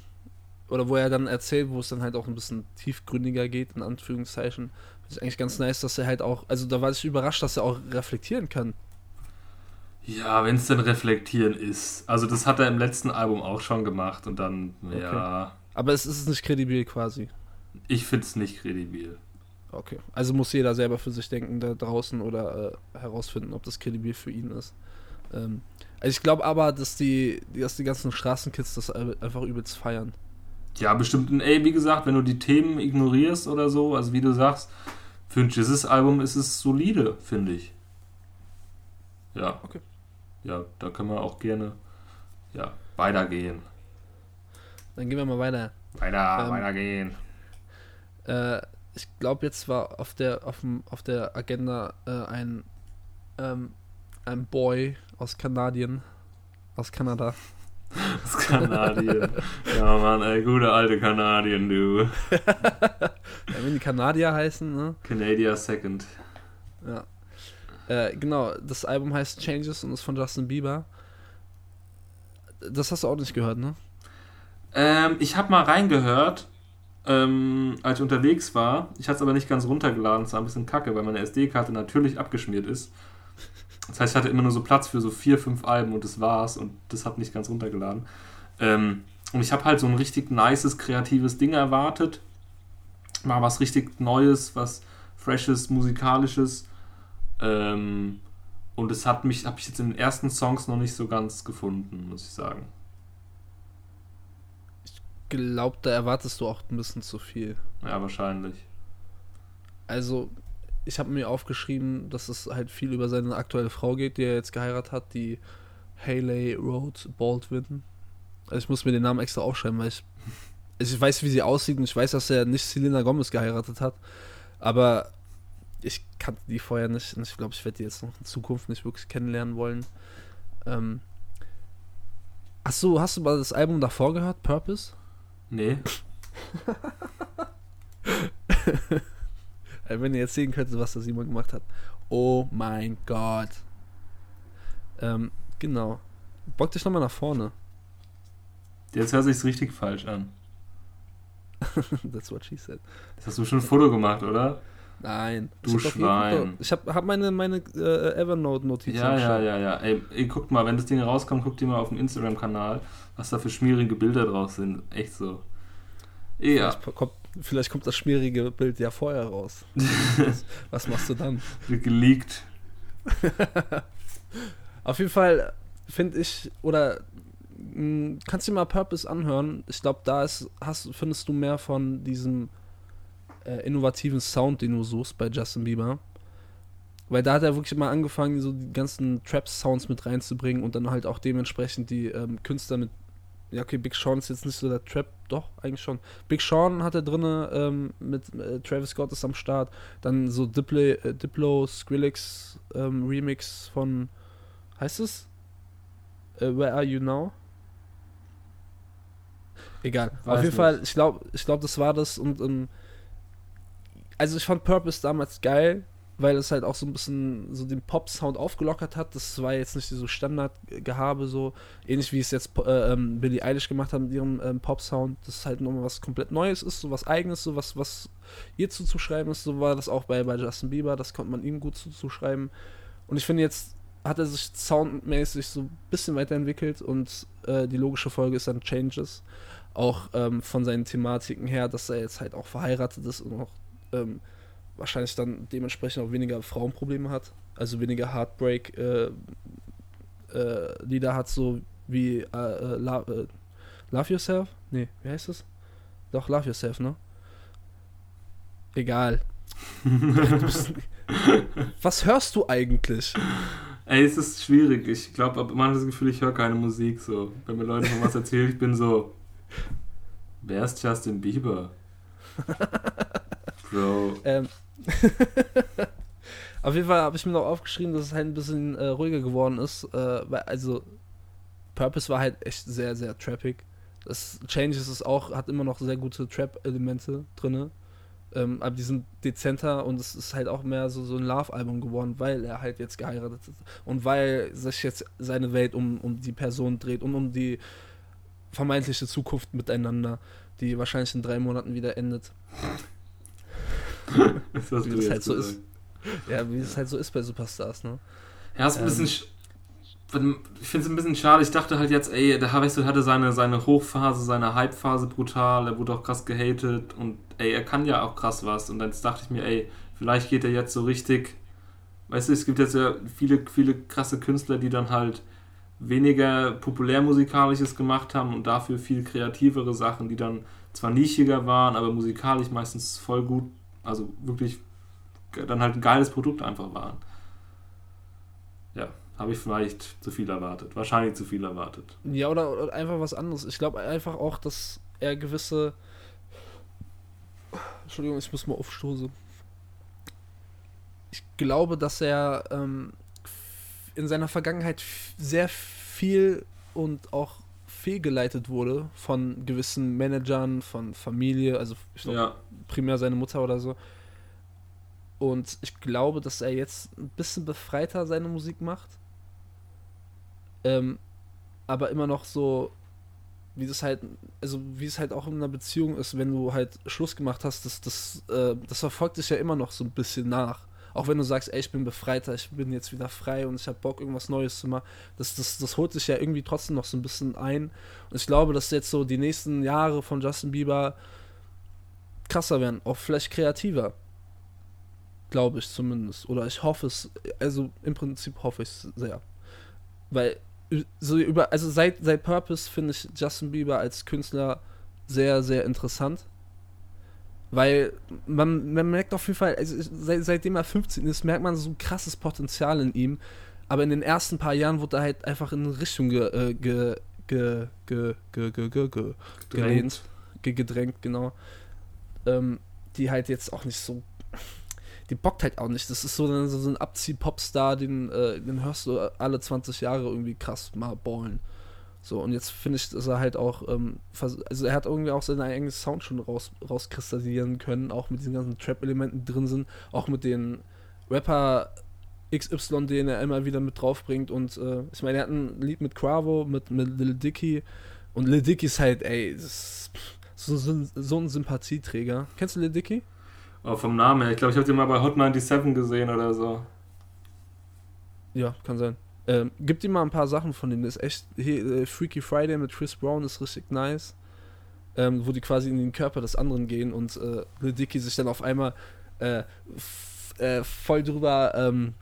oder wo er dann erzählt, wo es dann halt auch ein bisschen tiefgründiger geht, in Anführungszeichen, ist eigentlich ganz nice, dass er halt auch, also da war ich überrascht, dass er auch reflektieren kann. Ja, wenn es denn reflektieren ist. Also das hat er im letzten Album auch schon gemacht und dann, okay. ja. Aber es ist nicht kredibil quasi. Ich finde es nicht kredibil. Okay. Also muss jeder selber für sich denken da draußen oder äh, herausfinden, ob das kredibil für ihn ist. Ähm, also ich glaube aber, dass die, dass die ganzen Straßenkids das einfach übelst feiern. Ja, bestimmt. Und ey, wie gesagt, wenn du die Themen ignorierst oder so, also wie du sagst, für ein Jesus-Album ist es solide, finde ich. Ja. Okay. Ja, da können wir auch gerne ja, weitergehen. Dann gehen wir mal weiter. Weiter, ähm, weitergehen. Äh, ich glaube, jetzt war auf der, auf, dem, auf der Agenda äh, ein, ähm, ein Boy aus Kanadien, aus Kanada. Aus Kanadien. ja, Mann, ey, gute alte Kanadien, du. ja, wenn die Kanadier heißen, ne? Canadier Second. Ja. Äh, genau, das Album heißt Changes und ist von Justin Bieber. Das hast du auch nicht gehört, ne? Ähm, ich habe mal reingehört, ähm, als ich unterwegs war. Ich hatte es aber nicht ganz runtergeladen. Es war ein bisschen kacke, weil meine SD-Karte natürlich abgeschmiert ist. Das heißt, ich hatte immer nur so Platz für so vier, fünf Alben und das war's und das hat nicht ganz runtergeladen. Ähm, und ich habe halt so ein richtig nices, kreatives Ding erwartet. Mal was richtig Neues, was Freshes, Musikalisches. Ähm, und es hat mich, habe ich jetzt in den ersten Songs noch nicht so ganz gefunden, muss ich sagen. Ich glaube, da erwartest du auch ein bisschen zu viel. Ja, wahrscheinlich. Also, ich habe mir aufgeschrieben, dass es halt viel über seine aktuelle Frau geht, die er jetzt geheiratet hat, die Haley Road Baldwin. Also ich muss mir den Namen extra aufschreiben, weil ich, ich weiß, wie sie aussieht und ich weiß, dass er nicht Selena Gomez geheiratet hat. Aber ich kannte die vorher nicht und ich glaube, ich werde die jetzt noch in Zukunft nicht wirklich kennenlernen wollen. Ähm, Achso, hast du mal das Album davor gehört, Purpose? Nee. Wenn ihr jetzt sehen könntet, was da Simon gemacht hat. Oh mein Gott. Ähm, genau. Bock dich nochmal nach vorne. Jetzt hört sich's richtig falsch an. That's what she said. Das hast du schon ein Foto gemacht, oder? Nein. Du ich Schwein. Ich habe hab meine, meine äh, Evernote-Notizen. Ja, ja, ja, ja. Ey, ey, guckt mal, wenn das Ding rauskommt, guckt ihr mal auf dem Instagram-Kanal, was da für schmierige Bilder drauf sind. Echt so. Ja. Vielleicht kommt, vielleicht kommt das schmierige Bild ja vorher raus. was, was machst du dann? Geleakt. auf jeden Fall finde ich, oder mh, hm, kannst du dir mal Purpose anhören. Ich glaube, da ist, hast, findest du mehr von diesem äh, innovativen Sound, den du suchst bei Justin Bieber. Weil da hat er wirklich mal angefangen, so die ganzen Trap-Sounds mit reinzubringen und dann halt auch dementsprechend die ähm, Künstler mit. Ja, okay, Big Sean ist jetzt nicht so der Trap, doch, eigentlich schon. Big Sean hat er drin, ähm, mit äh, Travis Scott ist am Start. Dann so Diplo, äh, Diplo Skrillex ähm, Remix von. Heißt es? Uh, Where Are You Now? Egal. Weiß Auf jeden nicht. Fall, ich glaube, ich glaub, das war das und. Also ich fand Purpose damals geil, weil es halt auch so ein bisschen so den Pop-Sound aufgelockert hat. Das war jetzt nicht so Standardgehabe, so ähnlich wie es jetzt äh, ähm, Billie Eilish gemacht hat mit ihrem ähm, Pop-Sound. Das ist halt nochmal was komplett Neues ist, so was Eigenes, so was, was ihr zuzuschreiben ist. So war das auch bei, bei Justin Bieber, das konnte man ihm gut zuzuschreiben. Und ich finde jetzt hat er sich soundmäßig so ein bisschen weiterentwickelt und äh, die logische Folge ist dann Changes. Auch ähm, von seinen Thematiken her, dass er jetzt halt auch verheiratet ist und auch ähm, wahrscheinlich dann dementsprechend auch weniger Frauenprobleme hat. Also weniger Heartbreak äh, äh, hat, so wie äh, äh Love, äh, Love Yourself? Nee, wie heißt das? Doch, Love Yourself, ne? Egal. Was hörst du eigentlich? Ey, es ist schwierig. Ich glaube, man hat das Gefühl, ich höre keine Musik so. Wenn mir Leute von was erzählen, ich bin so. Wer ist Justin Bieber? Bro. Ähm. Auf jeden Fall habe ich mir noch aufgeschrieben, dass es halt ein bisschen äh, ruhiger geworden ist. Äh, weil, also, Purpose war halt echt sehr, sehr trappig. Das Changes ist auch, hat immer noch sehr gute Trap-Elemente drin. Ähm, aber die sind dezenter und es ist halt auch mehr so, so ein Love-Album geworden, weil er halt jetzt geheiratet ist. Und weil sich jetzt seine Welt um, um die Person dreht und um die vermeintliche Zukunft miteinander, die wahrscheinlich in drei Monaten wieder endet. das, wie das halt so ist. Ja, wie es halt so ist bei Superstars, ne? Ja, ist ein bisschen. Ähm, ich finde es ein bisschen schade. Ich dachte halt jetzt, ey, der Harvey hatte seine, seine Hochphase, seine Hypephase brutal. Er wurde auch krass gehatet und ey, er kann ja auch krass was. Und dann dachte ich mir, ey, vielleicht geht er jetzt so richtig. Weißt du, es gibt jetzt ja viele, viele krasse Künstler, die dann halt weniger populärmusikalisches gemacht haben und dafür viel kreativere Sachen, die dann zwar nischiger waren, aber musikalisch meistens voll gut, also wirklich dann halt ein geiles Produkt einfach waren. Ja, habe ich vielleicht zu viel erwartet. Wahrscheinlich zu viel erwartet. Ja, oder, oder einfach was anderes. Ich glaube einfach auch, dass er gewisse Entschuldigung, ich muss mal aufstoßen. Ich glaube, dass er ähm, in seiner Vergangenheit sehr viel und auch fehlgeleitet wurde von gewissen Managern, von Familie, also ich glaube ja. primär seine Mutter oder so. Und ich glaube, dass er jetzt ein bisschen befreiter seine Musik macht. Ähm, aber immer noch so wie das halt, also wie es halt auch in einer Beziehung ist, wenn du halt Schluss gemacht hast, das, das, äh, das verfolgt dich ja immer noch so ein bisschen nach. Auch wenn du sagst, ey, ich bin befreiter, ich bin jetzt wieder frei und ich habe Bock, irgendwas Neues zu machen. Das, das, das holt sich ja irgendwie trotzdem noch so ein bisschen ein. Und ich glaube, dass jetzt so die nächsten Jahre von Justin Bieber krasser werden, auch vielleicht kreativer. Glaube ich zumindest. Oder ich hoffe es, also im Prinzip hoffe ich es sehr. Weil so über, also seit, seit Purpose finde ich Justin Bieber als Künstler sehr, sehr interessant. Weil man, man merkt auf jeden Fall, also seit, seitdem er 15 ist, merkt man so ein krasses Potenzial in ihm. Aber in den ersten paar Jahren wurde er halt einfach in eine Richtung ge, äh, ge, ge, ge, ge, ge, ge, ge, gelehnt. Ge, gedrängt, genau. Ähm, die halt jetzt auch nicht so die bockt halt auch nicht. Das ist so, so ein Abzieh-Popstar, den, äh, den hörst du alle 20 Jahre irgendwie krass mal ballen. So, und jetzt finde ich, dass er halt auch, ähm, also er hat irgendwie auch seinen eigenen Sound schon raus, rauskristallisieren können, auch mit diesen ganzen Trap-Elementen drin sind, auch mit den Rapper XY, den er immer wieder mit draufbringt. Und äh, ich meine, er hat ein Lied mit Quavo, mit, mit Lil Dicky. Und Lil Dicky ist halt, ey, ist so, so, so ein Sympathieträger. Kennst du Lil Dicky? Oh, vom Namen her. Ich glaube, ich habe den mal bei Hot 97 gesehen oder so. Ja, kann sein. Ähm, gib dir mal ein paar Sachen von denen. Das ist echt. Hier, äh, Freaky Friday mit Chris Brown ist richtig nice. Ähm, wo die quasi in den Körper des anderen gehen und äh, Lil Dicky sich dann auf einmal äh, äh, voll drüber ähm,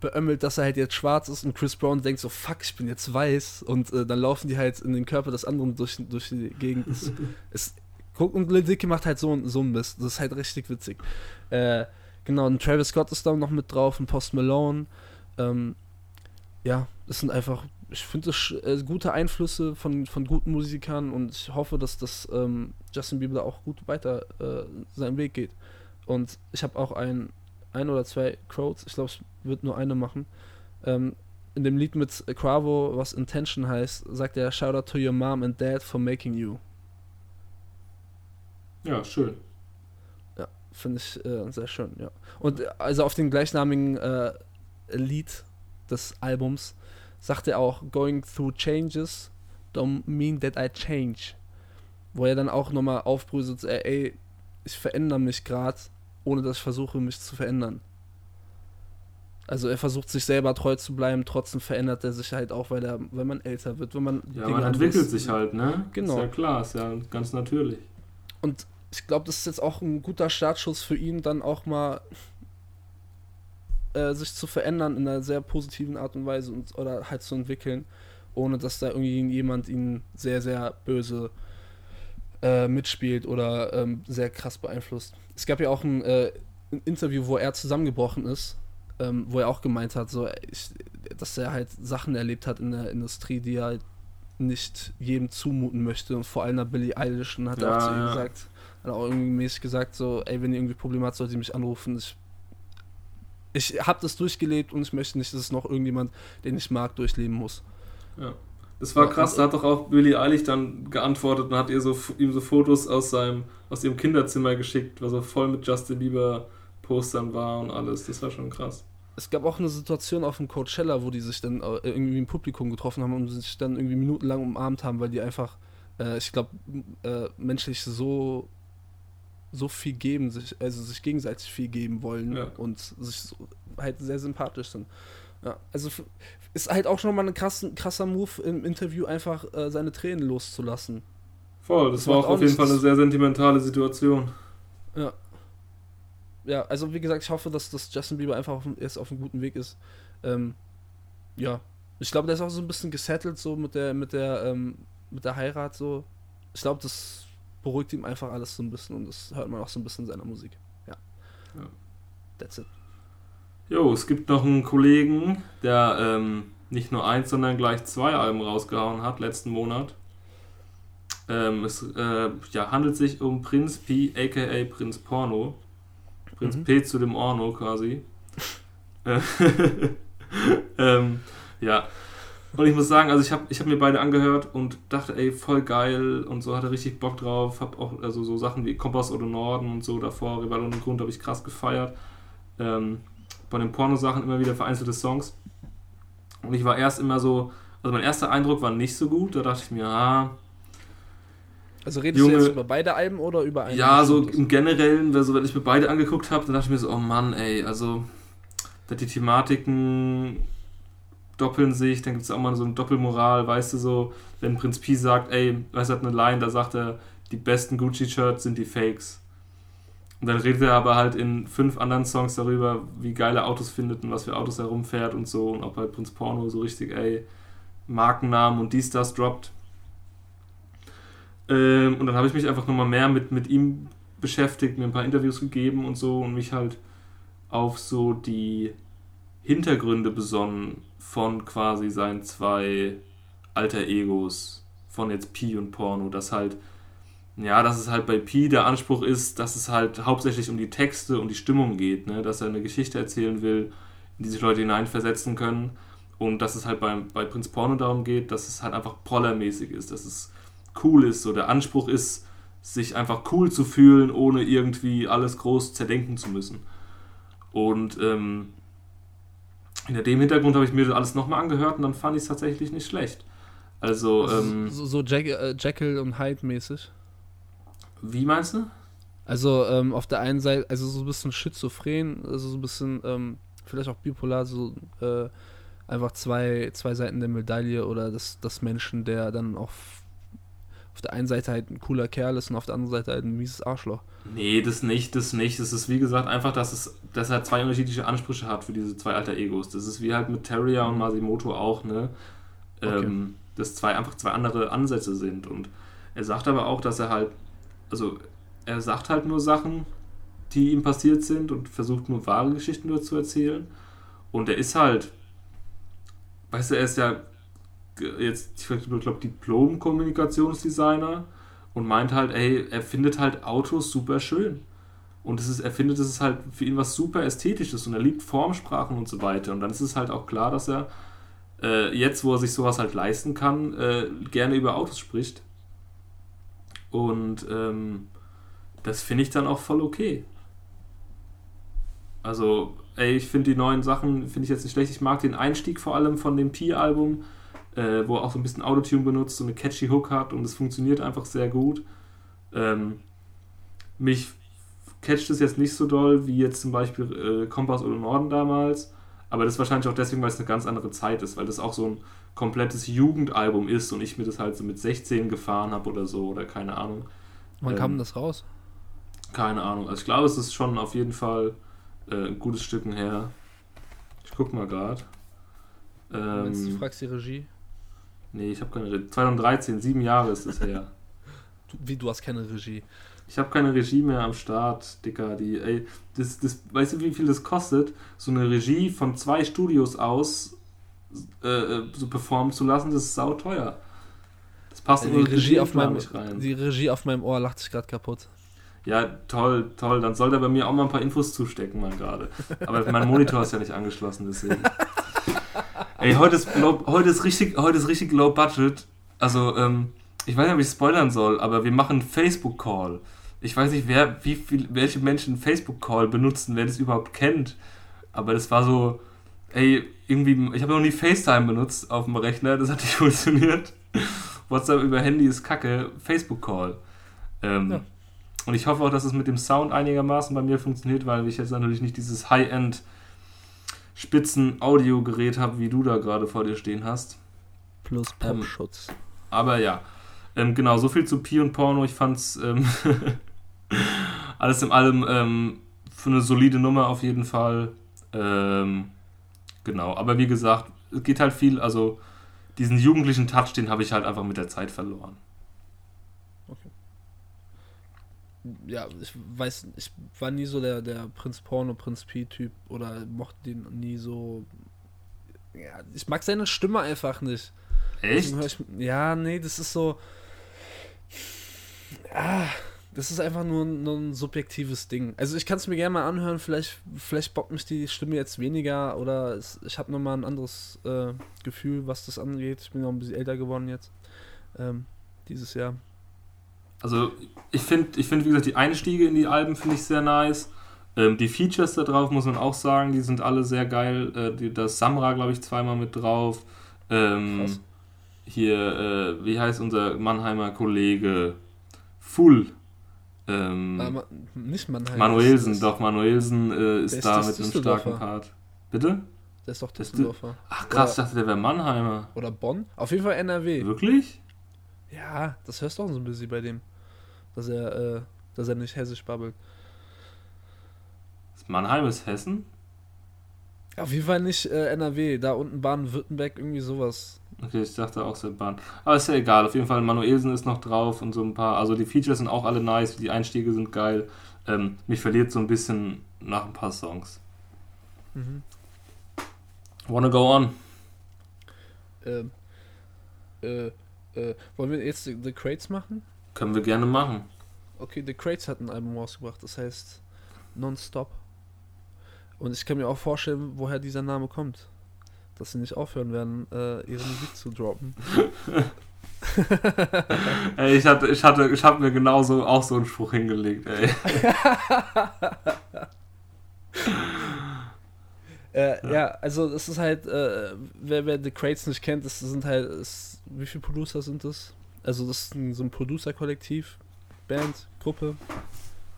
beömmelt, dass er halt jetzt schwarz ist und Chris Brown denkt so, fuck, ich bin jetzt weiß und äh, dann laufen die halt in den Körper des anderen durch, durch die Gegend. Es ist Guck, und Lil Dicky macht halt so, so ein Mist. Das ist halt richtig witzig. Äh, genau, und Travis Scott ist da noch mit drauf, und Post Malone. Ähm, ja, das sind einfach, ich finde das äh, gute Einflüsse von, von guten Musikern und ich hoffe, dass das ähm, Justin Bieber da auch gut weiter äh, seinen Weg geht. Und ich habe auch ein, ein oder zwei Quotes, ich glaube, es wird nur eine machen. Ähm, in dem Lied mit Quavo, was Intention heißt, sagt er, Shout out to your mom and dad for making you. Ja, schön. Ja, finde ich äh, sehr schön, ja. Und äh, also auf dem gleichnamigen äh, Lied des Albums sagt er auch, going through changes don't mean that I change. Wo er dann auch nochmal aufbrüselt, ey, ich verändere mich gerade, ohne dass ich versuche, mich zu verändern. Also er versucht sich selber treu zu bleiben, trotzdem verändert er sich halt auch, weil er, wenn man älter wird, wenn man Ja, Dinge man entwickelt sich halt, ne? Genau. Ist ja klar, ist ja ganz natürlich. Und ich glaube, das ist jetzt auch ein guter Startschuss für ihn, dann auch mal äh, sich zu verändern in einer sehr positiven Art und Weise und, oder halt zu entwickeln, ohne dass da irgendwie jemand ihn sehr, sehr böse äh, mitspielt oder ähm, sehr krass beeinflusst. Es gab ja auch ein, äh, ein Interview, wo er zusammengebrochen ist, ähm, wo er auch gemeint hat, so, ich, dass er halt Sachen erlebt hat in der Industrie, die er halt nicht jedem zumuten möchte und vor allem der Billie Eilish und hat er Ja, auch zu ja. gesagt, hat auch irgendwie mäßig gesagt, so, ey, wenn ihr irgendwie Probleme habt, sollt ihr mich anrufen. Ich, ich habe das durchgelebt und ich möchte nicht, dass es noch irgendjemand, den ich mag, durchleben muss. Ja. Das war krass, da hat doch auch Billie Eilish dann geantwortet und hat ihr so, ihm so Fotos aus seinem, aus ihrem Kinderzimmer geschickt, was so voll mit Justin Bieber Postern war und alles. Das war schon krass. Es gab auch eine Situation auf dem Coachella, wo die sich dann äh, irgendwie im Publikum getroffen haben und sich dann irgendwie minutenlang umarmt haben, weil die einfach, äh, ich glaube, äh, menschlich so so viel geben, sich, also sich gegenseitig viel geben wollen Ja. und sich so, halt sehr sympathisch sind. Ja, also ist halt auch schon mal ein krassen, krasser Move im Interview, einfach äh, seine Tränen loszulassen. Voll, das, Das war auch auch auf jeden. Fall eine sehr sentimentale Situation. Ja. Ja, also wie gesagt, ich hoffe, dass, dass Justin Bieber einfach auf, dem- jetzt auf einem guten Weg ist. Ähm, ja. Ich glaube, der ist auch so ein bisschen gesettelt, so mit der, mit der, ähm, mit der Heirat, so. Ich glaube, das beruhigt ihm einfach alles so ein bisschen und das hört man auch so ein bisschen in seiner Musik. Ja. Ja. That's it. Jo, es gibt noch einen Kollegen, der ähm, nicht nur eins, sondern gleich zwei Alben rausgehauen hat, letzten Monat. Ähm, es äh, ja, handelt sich um Prinz P, aka Prinz Porno. Prinz Mhm. P zu dem Orno quasi. Äh, ähm, ja. Und ich muss sagen, also ich habe ich hab mir beide angehört und dachte, ey, voll geil und so hatte richtig Bock drauf. Hab auch also so Sachen wie Kompass oder Norden und so davor, Rival und Grund habe ich krass gefeiert. Ähm, bei den Pornosachen immer wieder vereinzelte Songs. Und ich war erst immer so, also mein erster Eindruck war nicht so gut. Da dachte ich mir, ah, Also redest Junge- du jetzt über beide Alben oder über einen? ja, so im Generellen, also wenn ich mir beide angeguckt habe, dann dachte ich mir so, oh Mann, ey, also die Thematiken doppeln sich, dann gibt es auch mal so eine Doppelmoral, weißt du so, wenn Prinz Pi sagt, ey, weißt du, hat eine Line, da sagt er, die besten Gucci-Shirts sind die Fakes. Und dann redet er aber halt in fünf anderen Songs darüber, wie geil er Autos findet und was für Autos er rumfährt und so und ob halt Prinz Porno so richtig, ey, Markennamen und dies, das droppt. Ähm, und dann habe ich mich einfach nochmal mehr mit, mit ihm beschäftigt, mir ein paar Interviews gegeben und so und mich halt auf so die Hintergründe besonnen von quasi seinen zwei alter Egos, von jetzt Pi und Porno, dass halt, ja, dass es halt bei Pi der Anspruch ist, dass es halt hauptsächlich um die Texte und die Stimmung geht, ne? dass er eine Geschichte erzählen will, in die sich Leute hineinversetzen können und dass es halt beim, bei Prinz Porno darum geht, dass es halt einfach prollermäßig ist, dass es cool ist, so der Anspruch ist, sich einfach cool zu fühlen, ohne irgendwie alles groß zerdenken zu müssen. Und ähm, hinter dem Hintergrund habe ich mir das alles nochmal angehört und dann fand ich es tatsächlich nicht schlecht. Also, Also ähm, so, so Jack, äh, Jekyll und Hyde mäßig. wie meinst du? Also ähm, auf der einen Seite, also so ein bisschen schizophren, also so ein bisschen ähm, vielleicht auch bipolar, so äh, einfach zwei, zwei Seiten der Medaille oder das, das Menschen, der dann auch auf der einen Seite halt ein cooler Kerl ist und auf der anderen Seite halt ein mieses Arschloch. Nee, das nicht, das nicht. Das ist wie gesagt einfach, dass, es, dass er zwei unterschiedliche Ansprüche hat für diese zwei alter Egos. Das ist wie halt mit Terrier und Masimoto auch, ne? Okay. Ähm, dass zwei einfach zwei andere Ansätze sind. Und er sagt aber auch, dass er halt, also er sagt halt nur Sachen, die ihm passiert sind und versucht nur wahre Geschichten nur zu erzählen. Und er ist halt, weißt du, er ist ja jetzt, ich glaube, Diplom-Kommunikationsdesigner und meint halt, ey, er findet halt Autos super schön. Und es ist, er findet, es ist halt für ihn was super Ästhetisches und er liebt Formsprachen und so weiter. Und dann ist es halt auch klar, dass er äh, jetzt, wo er sich sowas halt leisten kann, äh, gerne über Autos spricht. Und ähm, das finde ich dann auch voll okay. Also, ey, ich finde die neuen Sachen, finde ich jetzt nicht schlecht. Ich mag den Einstieg vor allem von dem P-Album, äh, wo er auch so ein bisschen Autotune benutzt, so eine catchy Hook hat und es funktioniert einfach sehr gut. Ähm, mich catcht es jetzt nicht so doll wie jetzt zum Beispiel äh, Kompass oder Norden damals, aber das ist wahrscheinlich auch deswegen, weil es eine ganz andere Zeit ist, weil das auch so ein komplettes Jugendalbum ist und ich mir das halt so mit 16 gefahren habe oder so oder keine Ahnung. Wann Ähm, kam das raus? Keine Ahnung. Also ich glaube, es ist schon auf jeden Fall äh, ein gutes Stücken her. Ich guck mal gerade. Wenn du Ähm, fragst die Regie. Nee, ich habe keine Regie. 2013, sieben Jahre ist es her. Du, wie, du hast keine Regie. Ich habe keine Regie mehr am Start, Dicker. Die, ey, das, das, weißt du, wie viel das kostet, so eine Regie von zwei Studios aus äh, äh, so performen zu lassen? Das ist sauteuer. Das passt Die in unsere Regie, auf meinem, nicht rein. die Regie auf meinem Ohr lacht sich gerade kaputt. Ja, toll, toll. Dann soll der bei mir auch mal ein paar Infos zustecken, mal gerade. Aber mein Monitor ist ja nicht angeschlossen, deswegen. Ey, heute ist, low, heute ist, richtig, heute ist richtig low budget. Also, ähm, ich weiß nicht, ob ich spoilern soll, aber wir machen Facebook-Call. Ich weiß nicht, wer, wie viel, welche Menschen Facebook-Call benutzen, wer das überhaupt kennt. Aber das war so, ey, irgendwie, ich habe noch nie FaceTime benutzt auf dem Rechner, das hat nicht funktioniert. WhatsApp über Handy ist kacke, Facebook-Call. Ähm, Ja. Und ich hoffe auch, dass es mit dem Sound einigermaßen bei mir funktioniert, weil ich jetzt natürlich nicht dieses High-End spitzen Audiogerät habe, wie du da gerade vor dir stehen hast. Plus Ähm, Popschutz. Aber ja, ähm, genau, so viel zu Pi und Porno. Ich fand's ähm, alles in allem ähm, für eine solide Nummer auf jeden Fall. Ähm, genau, aber wie gesagt, es geht halt viel, also diesen jugendlichen Touch, den habe ich halt einfach mit der Zeit verloren. Ja, ich weiß, ich war nie so der, der Prinz Porno, Prinz P-Typ oder mochte den nie so. Ja, ich mag seine Stimme einfach nicht. Echt? Ich, ja, nee, das ist so. Ah, das ist einfach nur, ein- nur ein subjektives Ding. Also ich kann es mir gerne mal anhören, vielleicht, vielleicht bockt mich die Stimme jetzt weniger oder es, ich habe nochmal ein anderes äh, Gefühl, was das angeht. Ich bin auch ein bisschen älter geworden jetzt. Ähm, dieses Jahr. Also ich finde, ich find, wie gesagt, die Einstiege in die Alben finde ich sehr nice. Ähm, die Features da drauf muss man auch sagen, die sind alle sehr geil. Äh, die, da ist Samra, glaube ich, zweimal mit drauf. Ähm, hier, äh, wie heißt unser Mannheimer Kollege? Full. Ähm, Ah, Ma- nicht Mannheim. Manuelsen, das- doch, Manuelsen äh, ist ist da das mit einem starken Part. Bitte? Der ist doch Das Düsseldorfer. Ach krass, ich Oder- dachte, der wäre Mannheimer. Oder Bonn? Auf jeden Fall NRW. Wirklich? Ja, das hörst du auch so ein bisschen bei dem. Dass er, äh, dass er nicht hessisch babbelt. Mannheim ist Hessen? Auf jeden Fall nicht äh, NRW. Da unten Baden-Württemberg, irgendwie sowas. Okay, ich dachte auch Seban. Aber ist ja egal, auf jeden Fall Manuelsen ist noch drauf und so ein paar. Also die Features sind auch alle nice, die Einstiege sind geil. Ähm, mich verliert so ein bisschen nach ein paar Songs. Mhm. Wanna go on? Ähm, äh, äh, wollen wir jetzt The Crates machen? Können wir gerne machen. Okay, The Crates hat ein Album rausgebracht, das heißt Non-Stop. Und ich kann mir auch vorstellen, woher dieser Name kommt. Dass sie nicht aufhören werden, äh, ihre Musik zu droppen. ey, ich hatte, ich hatte, ich habe mir genauso auch so einen Spruch hingelegt, ey. Äh, ja. also es ist halt, äh, wer, wer The Crates nicht kennt, das sind halt, es, wie viele Producer sind das? Also das ist ein, so ein Producer-Kollektiv, Band, Gruppe.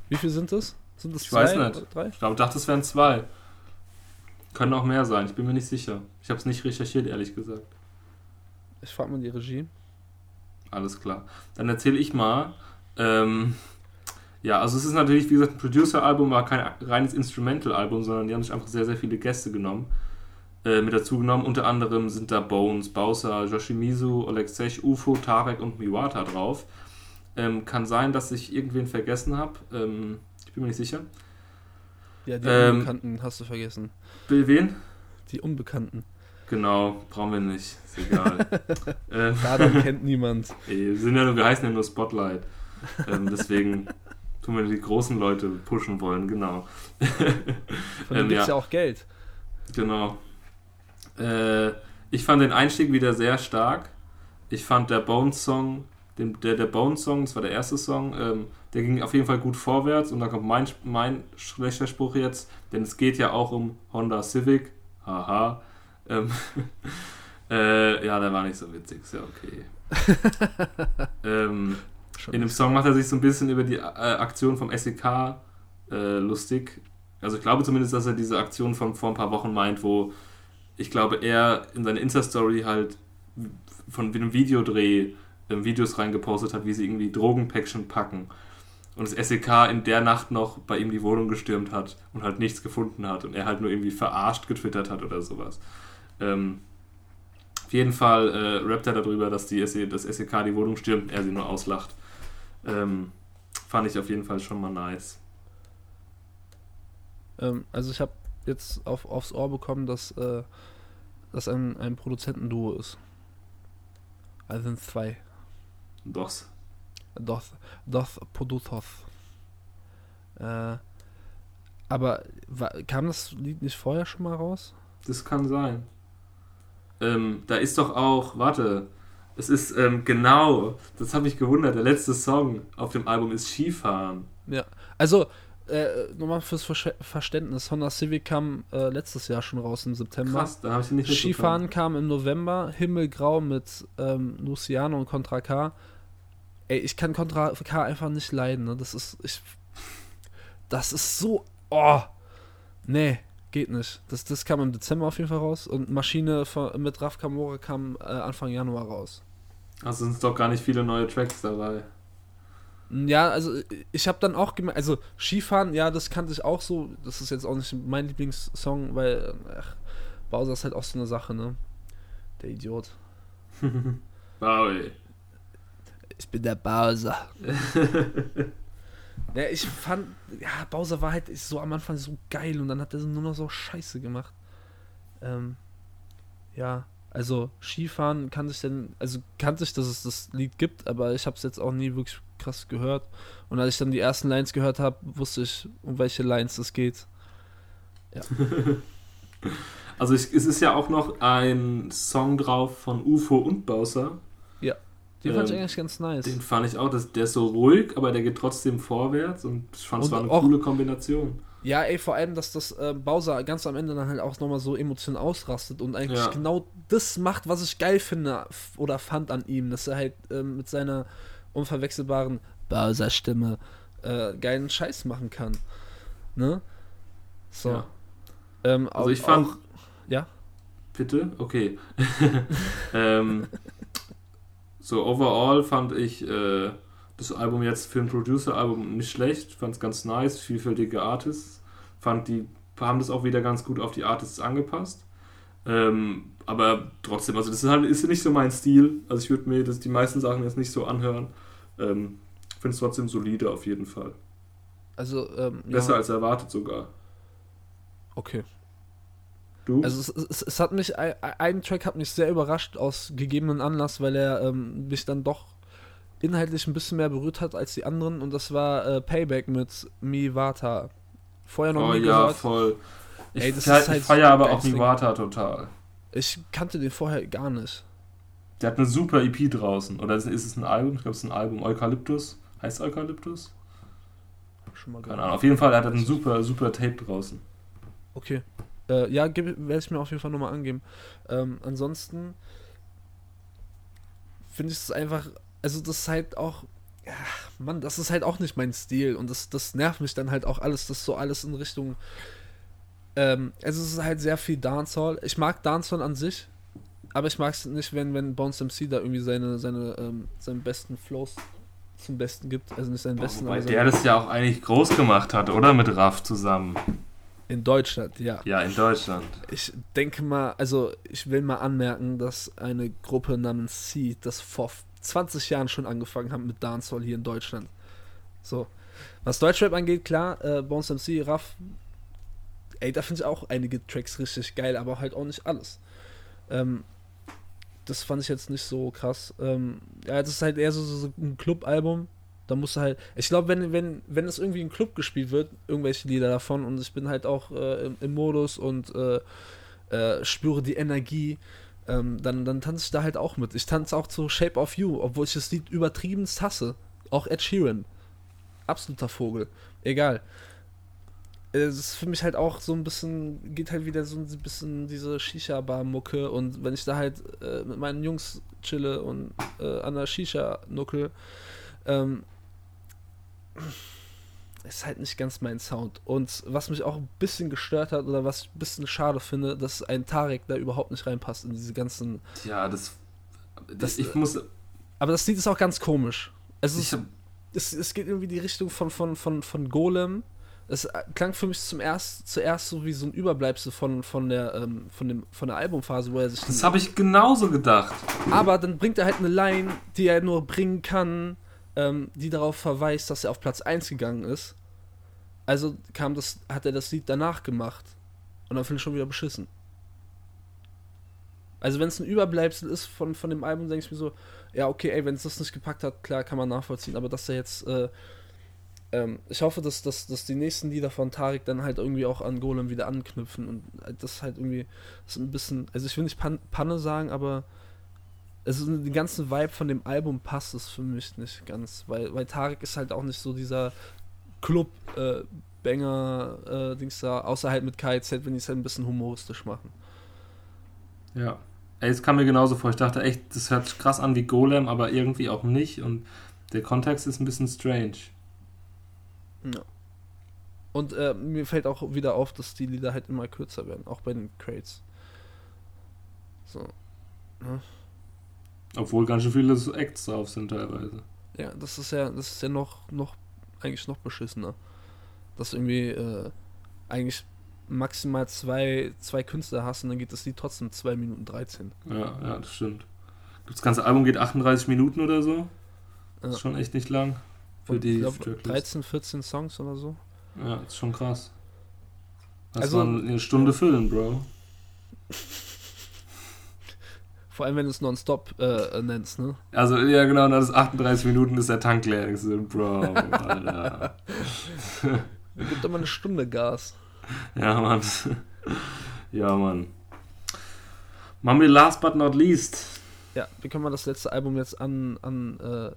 Wie viele sind das? Sind das Ich zwei weiß nicht. drei? Ich glaube, dachte, es wären zwei. Können auch mehr sein, ich bin mir nicht sicher. Ich habe es nicht recherchiert, ehrlich gesagt. Ich frage mal die Regie. Alles klar. Dann erzähle ich mal. Ähm, ja, also es ist natürlich, wie gesagt, ein Producer-Album, war kein reines Instrumental-Album, sondern die haben sich einfach sehr, sehr viele Gäste genommen. Äh, mit dazu genommen. Unter anderem sind da Bones, Bowser, Yoshimizu, Alexej, UFO, Tarek und Miwata drauf. Ähm, kann sein, dass ich irgendwen vergessen habe. Ähm, ich bin mir nicht sicher. Ja, die Ähm, Unbekannten hast du vergessen. Wen? Die Unbekannten. Genau, brauchen wir nicht. Ist egal. ähm, Adam kennt niemand. ey, wir sind ja nur, wir heißen ja nur Spotlight. Ähm, deswegen tun wir die großen Leute pushen wollen, genau. Von Ähm, dem gibt's ja. ja auch Geld. Genau. Äh, ich fand den Einstieg wieder sehr stark. Ich fand der Bones-Song der, der Bones-Song, das war der erste Song, ähm, der ging auf jeden Fall gut vorwärts und dann kommt mein, mein schlechter Spruch jetzt, denn es geht ja auch um Honda Civic, haha. Ähm, äh, ja, der war nicht so witzig, ist ja okay. ähm, in dem Song macht er sich so ein bisschen über die äh, Aktion vom SEK äh, lustig. Also ich glaube zumindest, dass er diese Aktion von vor ein paar Wochen meint, wo ich glaube, er in seine Insta-Story halt von einem Videodreh ähm, Videos reingepostet hat, wie sie irgendwie Drogenpäckchen packen. Und das SEK in der Nacht noch bei ihm die Wohnung gestürmt hat und halt nichts gefunden hat und er halt nur irgendwie verarscht getwittert hat oder sowas. Ähm, auf jeden Fall äh, rappt er darüber, dass die SE, das SEK die Wohnung stürmt und er sie nur auslacht. Ähm, fand ich auf jeden Fall schon mal nice. Ähm, also ich habe jetzt auf, aufs Ohr bekommen, dass äh, das ein, ein Produzentenduo ist. Also sind zwei. Dos. Dos, dos Produtos. Äh, aber wa, kam das Lied nicht vorher schon mal raus? Das kann sein. Ähm, da ist doch auch, warte, es ist ähm, genau, das habe ich gewundert, der letzte Song auf dem Album ist Skifahren. Ja. Also, äh, nochmal fürs Versch- Verständnis, Honda Civic kam äh, letztes Jahr schon raus im September. Krass, da habe ich nicht Skifahren kam im November, Himmelgrau mit ähm, Luciano und Contra K. Ey, ich kann Contra K einfach nicht leiden, ne? Das ist. Ich, das ist so. Oh! Nee, geht nicht. Das, das kam im Dezember auf jeden Fall raus. Und Maschine von, mit Raf Kamora kam äh, Anfang Januar raus. Also sind doch gar nicht viele neue Tracks dabei. Ja, also ich habe dann auch gemerkt, also Skifahren, ja, das kannte ich auch so. Das ist jetzt auch nicht mein Lieblingssong, weil ach, Bowser ist halt auch so eine Sache, ne? Der Idiot. Ey. Ich bin der Bowser. ja, ich fand, ja, Bowser war halt so am Anfang so geil und dann hat er so nur noch so Scheiße gemacht. Ähm, ja, also Skifahren kann ich denn, also kannte ich, dass es das Lied gibt, aber ich habe es jetzt auch nie wirklich krass gehört. Und als ich dann die ersten Lines gehört habe, wusste ich, um welche Lines es geht. Also ich, es ist ja auch noch ein Song drauf von UFO und Bowser. Den fand ich Ähm, eigentlich ganz nice. Den fand ich auch, das, der ist so ruhig, aber der geht trotzdem vorwärts und ich fand es war eine auch- coole Kombination. Ja, ey, vor allem, dass das äh, Bowser ganz am Ende dann halt auch nochmal so emotional ausrastet und eigentlich Ja. genau das macht, was ich geil finde oder fand an ihm, dass er halt ähm, mit seiner unverwechselbaren Bowser-Stimme äh, geilen Scheiß machen kann. Ne? So. Ja. Ähm, Also ich fand, Auch, ja? Bitte? Okay. ähm, so, overall fand ich äh, das Album jetzt für ein Producer-Album nicht schlecht. Fand es ganz nice, vielfältige Artists. Fand die haben das auch wieder ganz gut auf die Artists angepasst. Ähm, aber trotzdem, also das ist halt ist nicht so mein Stil. Also ich würde mir das, die meisten Sachen jetzt nicht so anhören. Ähm, Finde es trotzdem solide auf jeden Fall. Also, ähm, Besser ja, als erwartet sogar. okay. Du? Also es, es, es hat mich, ein, ein Track hat mich sehr überrascht aus gegebenen Anlass, weil er ähm, mich dann doch inhaltlich ein bisschen mehr berührt hat als die anderen und das war äh, Payback mit Miwata. Vorher noch oh nie ja, gehört. voll. Ich, Ey, das fe- ist halt ich feiere aber auch. Niwata total. Ich kannte den vorher gar nicht. Der hat eine super EP draußen. Oder ist ist es ein Album? Ich glaube, es ist ein Album. Eukalyptus. Heißt Eukalyptus? Schon mal Keine. Ahnung. Auf jeden Fall hat er ein super, super Tape draußen. Okay. Äh, ja, werde ich mir auf jeden Fall nochmal angeben. Ähm, ansonsten finde ich es einfach, also das ist halt auch, ja, Mann, das ist halt auch nicht mein Stil und das, das nervt mich dann halt auch alles, das so alles in Richtung, ähm, also es ist halt sehr viel Dancehall. Ich mag Dancehall an sich, aber ich mag es nicht, wenn, wenn Bounce MC da irgendwie seine, seine, ähm, seinen besten Flows zum Besten gibt. Also nicht seinen besten, Wobei der das ja auch eigentlich groß gemacht hat, oder? Mit Raff zusammen. in Deutschland, ja. Ja, in Deutschland. Ich denke mal, also ich will mal anmerken, dass eine Gruppe namens Seed das vor 20 Jahren schon angefangen hat mit Dancehall hier in Deutschland. So. Was Deutschrap angeht, klar, äh, Bones MC, Raff, ey, da finde ich auch einige Tracks richtig geil, aber halt auch nicht alles. Ähm, das fand ich jetzt nicht so krass. Ähm, ja, das ist halt eher so, so, ein Club-Album. Da musst du halt. Ich glaube, wenn, wenn, wenn es irgendwie im Club gespielt wird, irgendwelche Lieder davon, und ich bin halt auch äh, im, im Modus und äh, äh, spüre die Energie, ähm, dann, dann tanze ich da halt auch mit. Ich tanze auch zu Shape of You, obwohl ich das Lied übertrieben hasse. Auch Ed Sheeran. Absoluter Vogel. Egal. Es ist für mich halt auch so ein bisschen, geht halt wieder so ein bisschen diese Shisha-Bar-Mucke und wenn ich da halt äh, mit meinen Jungs chille und äh, an der Shisha nuckel, ähm, ist halt nicht ganz mein Sound. Und was mich auch ein bisschen gestört hat oder was ich ein bisschen schade finde, dass ein Tarek da überhaupt nicht reinpasst in diese ganzen. Ja, das. Das- ich muss. Aber das Lied ist auch ganz komisch. Es, ist, hab, es, es geht irgendwie die Richtung von, von, von, von Golem. Es klang für mich zum erst, zuerst so wie so ein Überbleibsel von, von, der, ähm, von, dem, von der Albumphase, wo er sich. das habe ich genauso gedacht. Aber dann bringt er halt eine Line, die er nur bringen kann, ähm, die darauf verweist, dass er auf Platz 1 gegangen ist. Also kam das, hat er das Lied danach gemacht. Und dann finde ich schon wieder beschissen. Also wenn es ein Überbleibsel ist von, von dem Album, denke ich mir so, ja, okay, ey, wenn es das nicht gepackt hat, klar, kann man nachvollziehen, aber dass er jetzt, äh, ähm, ich hoffe, dass, dass, dass die nächsten Lieder von Tarek dann halt irgendwie auch an Golem wieder anknüpfen und äh, das halt irgendwie, das ein bisschen, also ich will nicht Pan Panne sagen, aber also den ganzen Vibe von dem Album passt es für mich nicht ganz, weil, weil Tarek ist halt auch nicht so dieser Club äh, Banger äh, Dings da, außer halt mit KZ, wenn die es halt ein bisschen humoristisch machen. Ja. Ey, es kam mir genauso vor. Ich dachte echt, das hört krass an wie Golem, aber irgendwie auch nicht. Und der Kontext ist ein bisschen strange. Ja. Und äh, mir fällt auch wieder auf, dass die Lieder halt immer kürzer werden, auch bei den Crates. So. Obwohl ganz schön viele Acts drauf sind teilweise. Ja, das ist ja, das ist ja noch, noch, eigentlich noch beschissener. Dass du irgendwie äh, eigentlich maximal zwei, zwei Künstler hast und dann geht das Lied trotzdem 2 Minuten 13. Ja, ja, das stimmt. Das ganze Album geht 38 Minuten oder so. Das Ja. ist schon echt nicht lang. Für die glaub, Tracklist. 13, 14 Songs oder so. Ja, das ist schon krass. Das Also- war eine Stunde füllen, Bro. Vor allem, wenn du es nonstop äh, nennst, ne? Also, ja, genau, nach das 38 Minuten ist der Tank leer. Ich so, Bro, Alter. Gibt immer eine Stunde Gas. ja, Mann. ja, Mann. Machen wir last but not least. Ja, wie können wir das letzte Album jetzt an, an äh,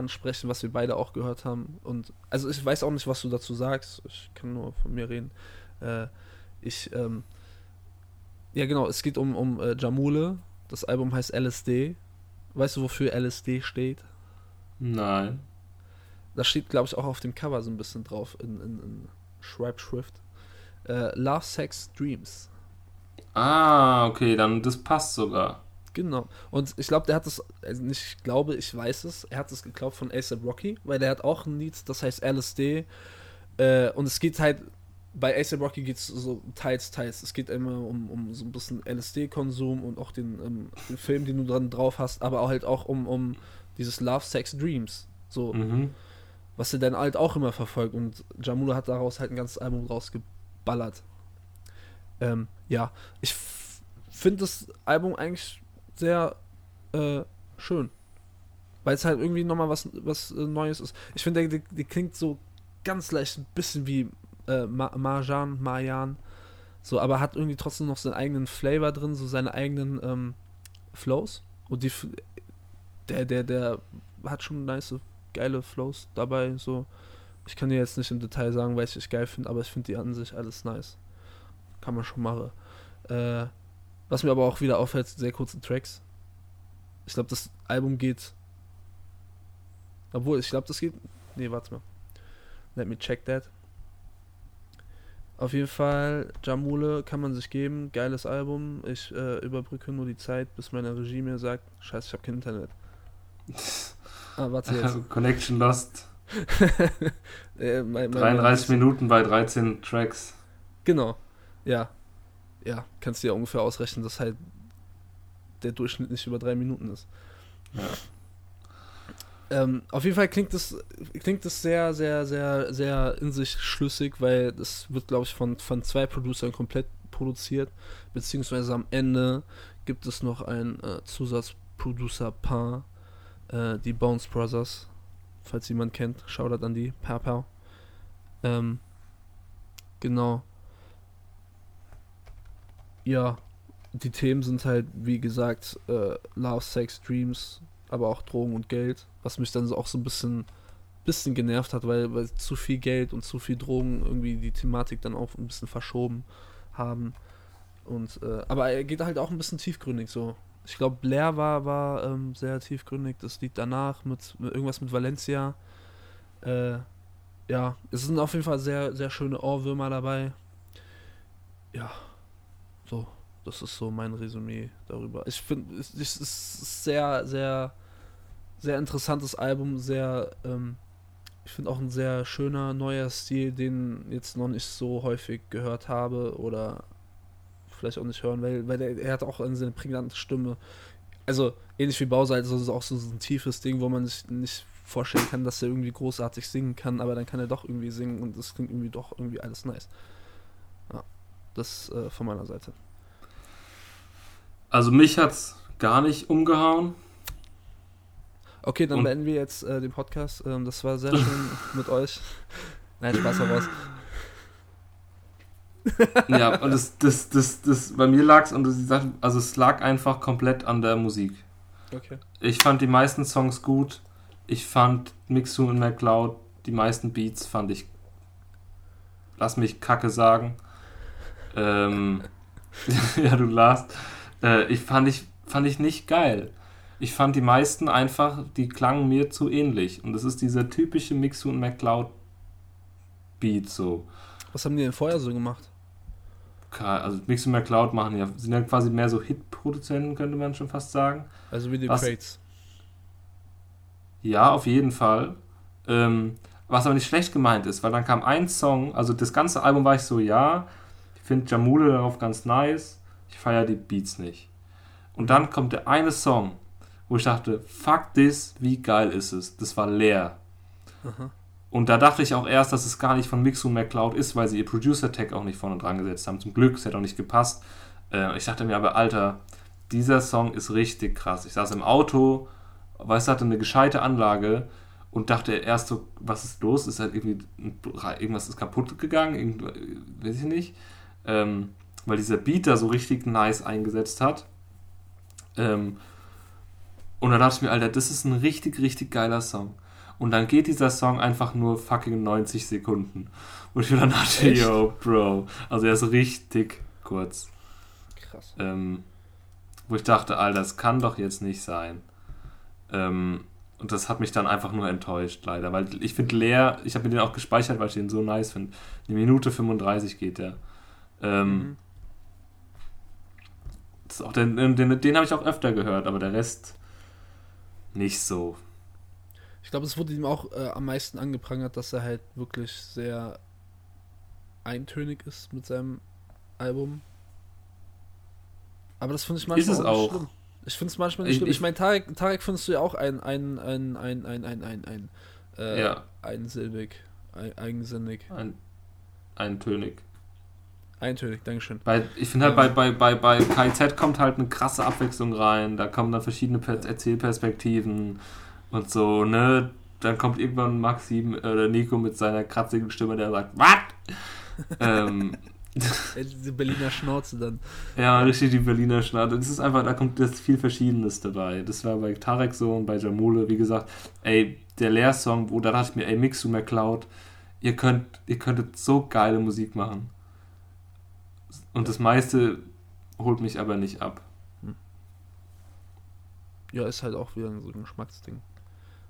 ansprechen, was wir beide auch gehört haben? Und also ich weiß auch nicht, was du dazu sagst. Ich kann nur von mir reden. Äh, ich, ähm, ja genau, es geht um, um äh, Jamule. Das Album heißt LSD. Weißt du, wofür LSD steht? Nein. Das steht, glaube ich, auch auf dem Cover so ein bisschen drauf in, in, in Schreibschrift. Äh, Love, Sex, Dreams. Ah, okay, dann das passt sogar. Genau. Und ich glaube, der hat das, also nicht ich glaube, ich weiß es, er hat es geklaut von ASAP Rocky, weil der hat auch ein Lied, das heißt LSD. Äh, und es geht halt, bei ASAP Rocky geht es so teils, teils. Es geht immer um, um so ein bisschen LSD-Konsum und auch den, ähm, den Film, den du dran drauf hast, aber auch halt auch um, um dieses Love, Sex, Dreams. So, Mhm. was er dann halt auch immer verfolgt. Und Jamula hat daraus halt ein ganzes Album rausgeballert. Ähm, ja, ich finde das Album eigentlich sehr äh, schön. Weil es halt irgendwie nochmal was, was äh, Neues ist. Ich finde, der, der klingt so ganz leicht ein bisschen wie äh, Ma Marjan, Marjan. So, aber hat irgendwie trotzdem noch seinen eigenen Flavor drin, so seine eigenen ähm, Flows. Und die, der, der, der hat schon nice, geile Flows dabei. So, ich kann dir jetzt nicht im Detail sagen, welche ich geil finde, aber ich finde die an sich alles nice. Kann man schon machen. Äh, was mir aber auch wieder auffällt, sind sehr kurze Tracks. Ich glaube, das Album geht. Obwohl, ich glaube, das geht. Nee, warte mal. Let me check that. Auf jeden Fall, Jamule kann man sich geben. Geiles Album. Ich äh, überbrücke nur die Zeit, bis meine Regie mir sagt: Scheiße, ich habe kein Internet. Ah, warte jetzt. Connection Lost. Äh, mein- mein- 33 Minuten bei 13 Tracks. Genau. Ja. Ja, kannst du ja ungefähr ausrechnen, dass halt der Durchschnitt nicht über drei Minuten ist. Ja. Ähm, auf jeden Fall klingt das, klingt das sehr, sehr, sehr, sehr in sich schlüssig, weil das wird, glaube ich, von, von zwei Producern komplett produziert, beziehungsweise am Ende gibt es noch ein äh, Zusatzproducer-Paar, äh, die Bones Brothers, falls jemand kennt, Shoutout an die, Pow Pow. Ähm, genau. Ja, die Themen sind halt, wie gesagt, äh, Love, Sex, Dreams, aber auch Drogen und Geld, was mich dann auch so ein bisschen, bisschen genervt hat, weil, weil zu viel Geld und zu viel Drogen irgendwie die Thematik dann auch ein bisschen verschoben haben. Und, äh, aber er geht halt auch ein bisschen tiefgründig so. Ich glaube, Blair war, war ähm, sehr tiefgründig. Das Lied danach mit, mit irgendwas mit Valencia. Äh, ja, es sind auf jeden Fall sehr, sehr schöne Ohrwürmer dabei. Ja, das ist so mein Resümee darüber. Ich finde, es, ist sehr, sehr, sehr interessantes Album, sehr, ähm, ich finde auch ein sehr schöner neuer Stil, den jetzt noch nicht so häufig gehört habe oder vielleicht auch nicht hören, weil, weil er, er hat auch eine prägnante Stimme. Also ähnlich wie Bauseite, also ist auch so ein tiefes Ding, wo man sich nicht vorstellen kann, dass er irgendwie großartig singen kann, aber dann kann er doch irgendwie singen und es klingt irgendwie doch irgendwie alles nice. Ja, das äh, von meiner Seite. Also mich hat's gar nicht umgehauen. Okay, dann Und- beenden wir jetzt äh, den Podcast. Ähm, das war sehr schön mit euch. Nein, Spaß heraus. Ja, und das, das, das, das, bei mir lag's und das, also es lag einfach komplett an der Musik. Okay. Ich fand die meisten Songs gut. Ich fand Mixu und McCloud, die meisten Beats fand ich, lass mich Kacke sagen. Ähm, ja, du lachst. Äh, ich fand ich, fand ich nicht geil. Ich fand die meisten einfach, die klangen mir zu ähnlich. Und das ist dieser typische Mixu und McCloud Beat so. Was haben die denn vorher so gemacht? Also Mixu und McCloud machen ja, sind ja quasi mehr so Hit-Produzenten, könnte man schon fast sagen. Also wie die Was? Crates. Ja, auf jeden Fall. Ähm, was aber nicht schlecht gemeint ist, weil dann kam ein Song, also das ganze Album war ich so, ja, ich finde Jamule darauf ganz nice, ich feiere die Beats nicht. Und dann kommt der eine Song, wo ich dachte, fuck this, wie geil ist es? Das war leer. Aha. Und da dachte ich auch erst, dass es gar nicht von Mixu McCloud ist, weil sie ihr Producer-Tag auch nicht vorne dran gesetzt haben. Zum Glück, es hätte auch nicht gepasst. Äh, ich dachte mir aber, Alter, dieser Song ist richtig krass. Ich saß im Auto, weißt du, hatte eine gescheite Anlage und dachte erst so, was ist los? Ist halt irgendwie irgendwas ist kaputt gegangen, irgend, weiß ich nicht. Ähm, weil dieser Beat da so richtig nice eingesetzt hat. Ähm, und da dachte ich mir, Alter, das ist ein richtig, richtig geiler Song. Und dann geht dieser Song einfach nur fucking 90 Sekunden. Und ich mir dann dachte, Echt? yo, Bro. Also er ist richtig kurz. Krass. Ähm, wo ich dachte, Alter, das kann doch jetzt nicht sein. Ähm, und das hat mich dann einfach nur enttäuscht, leider. Weil ich finde Leer, ich habe mir den auch gespeichert, weil ich den so nice finde. Eine Minute 35 geht der. Ähm, Mhm. Das auch den den, den, den habe ich auch öfter gehört, aber der Rest nicht so. Ich glaube, es wurde ihm auch äh, am meisten angeprangert, dass er halt wirklich sehr eintönig ist mit seinem Album. Aber das finde ich manchmal Ist es auch, schlimm. Ich finde es manchmal nicht Ich- schlimm. Ich, ich- meine, Tarek, Tarek findest du ja auch ein, ein, ein, ein, ein, ein, ein, ein, äh, Ja. einsilbig, ein, eigensinnig, Ein, eintönig. Eintönig, Dankeschön. Bei, ich finde halt, bei, bei, bei, bei KIZ kommt halt eine krasse Abwechslung rein. Da kommen dann verschiedene Per- Erzählperspektiven und so, ne? Dann kommt irgendwann Maxim oder Nico mit seiner kratzigen Stimme, der sagt, was? ähm, diese Berliner Schnauze dann. ja, richtig die Berliner Schnauze. Das ist einfach, da kommt jetzt viel Verschiedenes dabei. Das war bei Tarek so und bei Jamule, wie gesagt, ey, der Leersong, wo da dachte ich mir, ey, Mixu McCloud, ihr könnt, ihr könntet so geile Musik machen. Und das meiste holt mich aber nicht ab. Ja, ist halt auch wieder so ein Geschmacksding.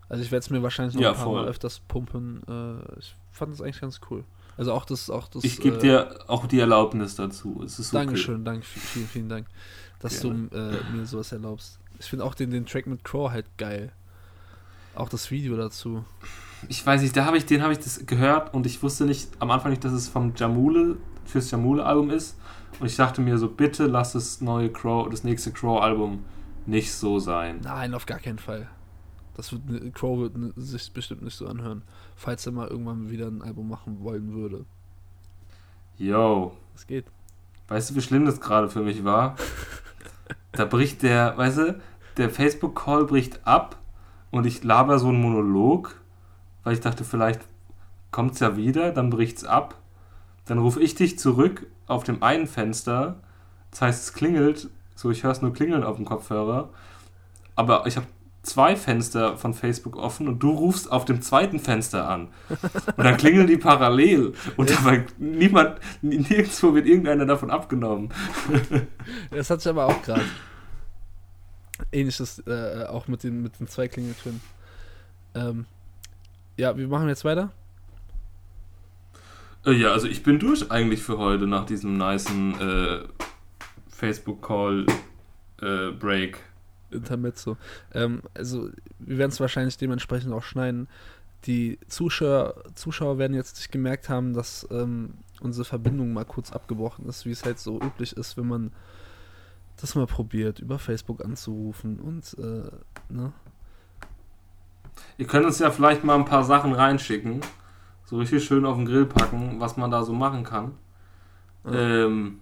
Also ich werde es mir wahrscheinlich noch Ja, ein paar voll. Mal öfters pumpen. Äh, ich fand es eigentlich ganz cool. Also auch das, auch das. Ich gebe äh, dir auch die Erlaubnis dazu. Es ist okay. Dankeschön, danke, vielen, vielen Dank, dass du äh, mir sowas erlaubst. Ich finde auch den, den Track mit Crow halt geil. Auch das Video dazu. Ich weiß nicht, da habe ich, den habe ich das gehört und ich wusste nicht am Anfang nicht, dass es vom Jamule fürs Jamule-Album ist. Und ich dachte mir so, bitte lass das neue Crow, das nächste Crow-Album nicht so sein. Nein, auf gar keinen Fall. Das wird, ne- Crow wird ne- sich bestimmt nicht so anhören, falls er mal irgendwann wieder ein Album machen wollen würde. Yo, Das geht. weißt du, wie schlimm das gerade für mich war? Da bricht der, weißt du, der Facebook-Call bricht ab und ich laber so einen Monolog, weil ich dachte, vielleicht kommt's ja wieder, dann bricht's ab. Dann rufe ich dich zurück auf dem einen Fenster Das heißt, es klingelt, so ich höre es nur klingeln auf dem Kopfhörer, aber ich habe zwei Fenster von Facebook offen und du rufst auf dem zweiten Fenster an. Und dann klingeln die parallel und dabei niemand, nirgendwo wird irgendeiner davon abgenommen. Das hatte ich aber auch gerade. Ähnliches äh, auch mit den, mit den zwei Klingeltönen. Ähm, ja, wir machen jetzt weiter. Äh, ja, also ich bin durch eigentlich für heute nach diesem nicen äh, Facebook-Call-Break. Intermezzo. Ähm, also, wir werden es wahrscheinlich dementsprechend auch schneiden. Die Zuschauer, Zuschauer werden jetzt nicht gemerkt haben, dass ähm, unsere Verbindung mal kurz abgebrochen ist, wie es halt so üblich ist, wenn man das mal probiert, über Facebook anzurufen und, äh, ne? Ihr könnt uns ja vielleicht mal ein paar Sachen reinschicken. So richtig schön auf den Grill packen, was man da so machen kann. Ja. Ähm,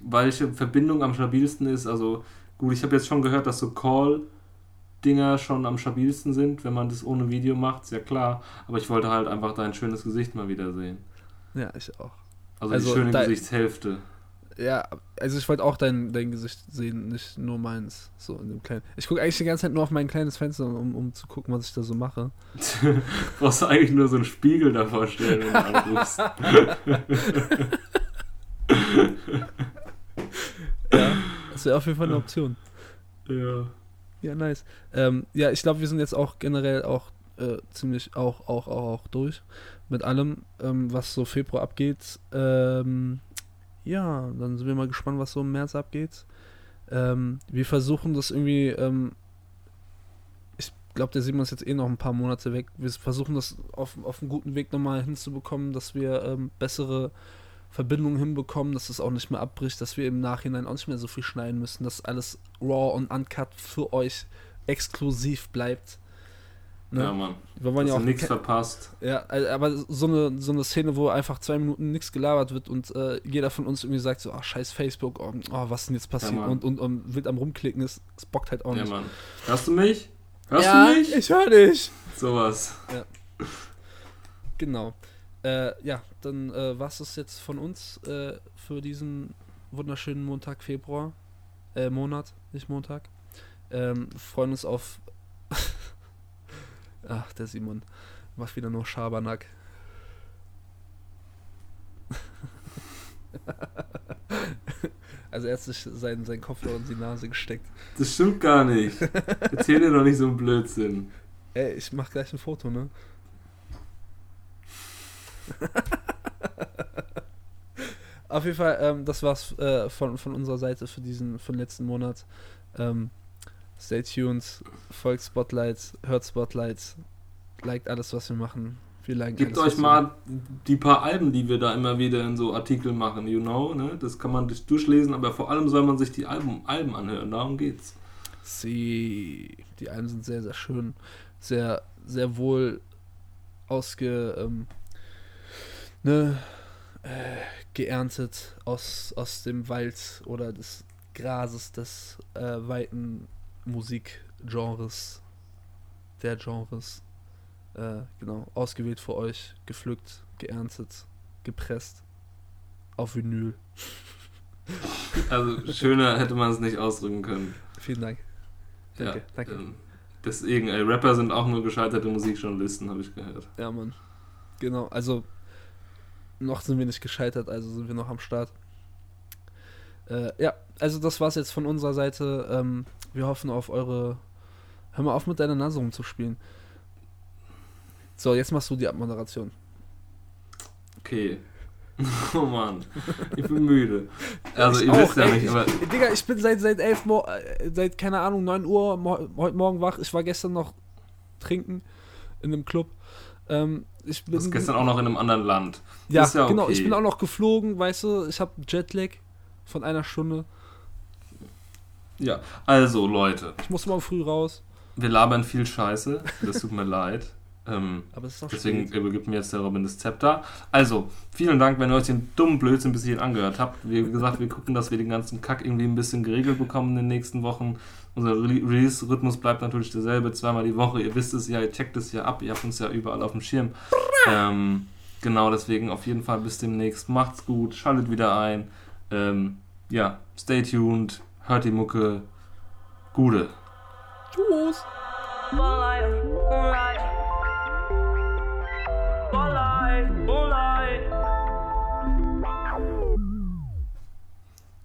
welche Verbindung am stabilsten ist. Also gut, ich habe jetzt schon gehört, dass so Call-Dinger schon am stabilsten sind, wenn man das ohne Video macht, ist ja klar. Aber ich wollte halt einfach dein schönes Gesicht mal wieder sehen. Ja, ich auch. Also, Also die schöne Gesichtshälfte. Ja, also ich wollte auch dein, dein Gesicht sehen, nicht nur meins. So in dem kleinen. Ich gucke eigentlich die ganze Zeit nur auf mein kleines Fenster, um, um zu gucken, was ich da so mache. Brauchst du eigentlich nur so einen Spiegel davor stellen, wenn du anrufst. Ja, das wäre auf jeden Fall eine Option. ja. Ja, nice. Ähm, ja, ich glaube, wir sind jetzt auch generell auch äh, ziemlich auch, auch, auch, auch durch mit allem, ähm, was so Februar abgeht. Ähm, ja, dann sind wir mal gespannt, was so im März abgeht. Ähm, wir versuchen das irgendwie, ähm, ich glaube, der Simon ist jetzt eh noch ein paar Monate weg. Wir versuchen das auf, auf einem guten Weg nochmal hinzubekommen, dass wir ähm, bessere Verbindungen hinbekommen, dass es auch nicht mehr abbricht, dass wir im Nachhinein auch nicht mehr so viel schneiden müssen, dass alles raw und uncut für euch exklusiv bleibt. Ne? ja, Mann. wir wollen Hast ja du auch nichts verpasst. ja, also, aber so eine, so eine Szene, wo einfach zwei Minuten nichts gelabert wird und äh, jeder von uns irgendwie sagt so, ach scheiß Facebook, oh, oh, was denn jetzt passiert Mann. und, und, und wild am rumklicken ist, es bockt halt auch Ja, nicht. Mann. Hörst du mich? Hörst ja, du mich? ich höre dich. Sowas. Genau. Äh, ja, dann äh, war es jetzt von uns äh, für diesen wunderschönen Montag, Februar. Äh, Monat, nicht Montag. Ähm, freuen uns auf. Ach, der Simon macht wieder nur Schabernack. also er hat sich seinen, seinen Kopfhörer in die Nase gesteckt. Das stimmt gar nicht. Erzähl dir doch nicht so einen Blödsinn. Ey, ich mach gleich ein Foto, ne? Auf jeden Fall, ähm, das war's äh, von, von unserer Seite für diesen, den letzten Monat. Ähm, stay tuned, folgt Spotlight, hört Spotlight, liked alles, was wir machen. Wir liken Gebt alles, euch mal die paar Alben, die wir da immer wieder in so Artikeln machen, you know, ne? Das kann man durch- durchlesen, aber vor allem soll man sich die Alben, Alben anhören, darum geht's. Sie, die Alben sind sehr, sehr schön, sehr, sehr wohl ausge, ähm, ne, äh, geerntet aus, aus dem Wald oder des Grases des äh, weiten Musikgenres, der Genres, äh, genau, ausgewählt für euch, gepflückt, geerntet, gepresst, auf Vinyl. Also schöner hätte man es nicht ausdrücken können. Vielen Dank. Danke, ja, danke. Ähm, deswegen, ey, Rapper sind auch nur gescheiterte Musikjournalisten, habe ich gehört. Ja, Mann. Genau, also noch sind wir nicht gescheitert, also sind wir noch am Start. Äh, ja, also das war's jetzt von unserer Seite. Ähm, wir hoffen auf eure. Hör mal auf mit deiner Nase rumzuspielen. So, jetzt machst du die Abmoderation. Okay. Oh Mann, ich bin müde. Also Ich ihr wisst ja ey, nicht, ich, aber Digga, ich bin seit seit 11 Mo äh, seit keine Ahnung 9 Uhr mo heute Morgen wach. Ich war gestern noch trinken in einem Club. Ähm, ich du bin bist gestern auch noch in einem anderen Land. Ja, ja genau. okay. Ich bin auch noch geflogen, weißt du. Ich habe Jetlag von einer Stunde. Ja, also Leute, Ich muss morgen früh raus. wir labern viel Scheiße. Das tut mir leid. Ähm, Aber es ist doch Deswegen spät. übergibt mir jetzt der Robin das Zepter. Also, vielen Dank, wenn ihr euch den dummen Blödsinn bis hierhin angehört habt. Wie gesagt, wir gucken, dass wir den ganzen Kack irgendwie ein bisschen geregelt bekommen in den nächsten Wochen. Unser Re- Release-Rhythmus bleibt natürlich derselbe, zweimal die Woche. Ihr wisst es ja, ihr checkt es ja ab, ihr habt uns ja überall auf dem Schirm. Ähm, genau, deswegen auf jeden Fall bis demnächst. Macht's gut, schaltet wieder ein. Ähm, ja, stay tuned, hört die Mucke. Gute. Tschüss.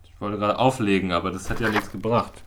Ich wollte gerade auflegen, aber das hat ja nichts gebracht.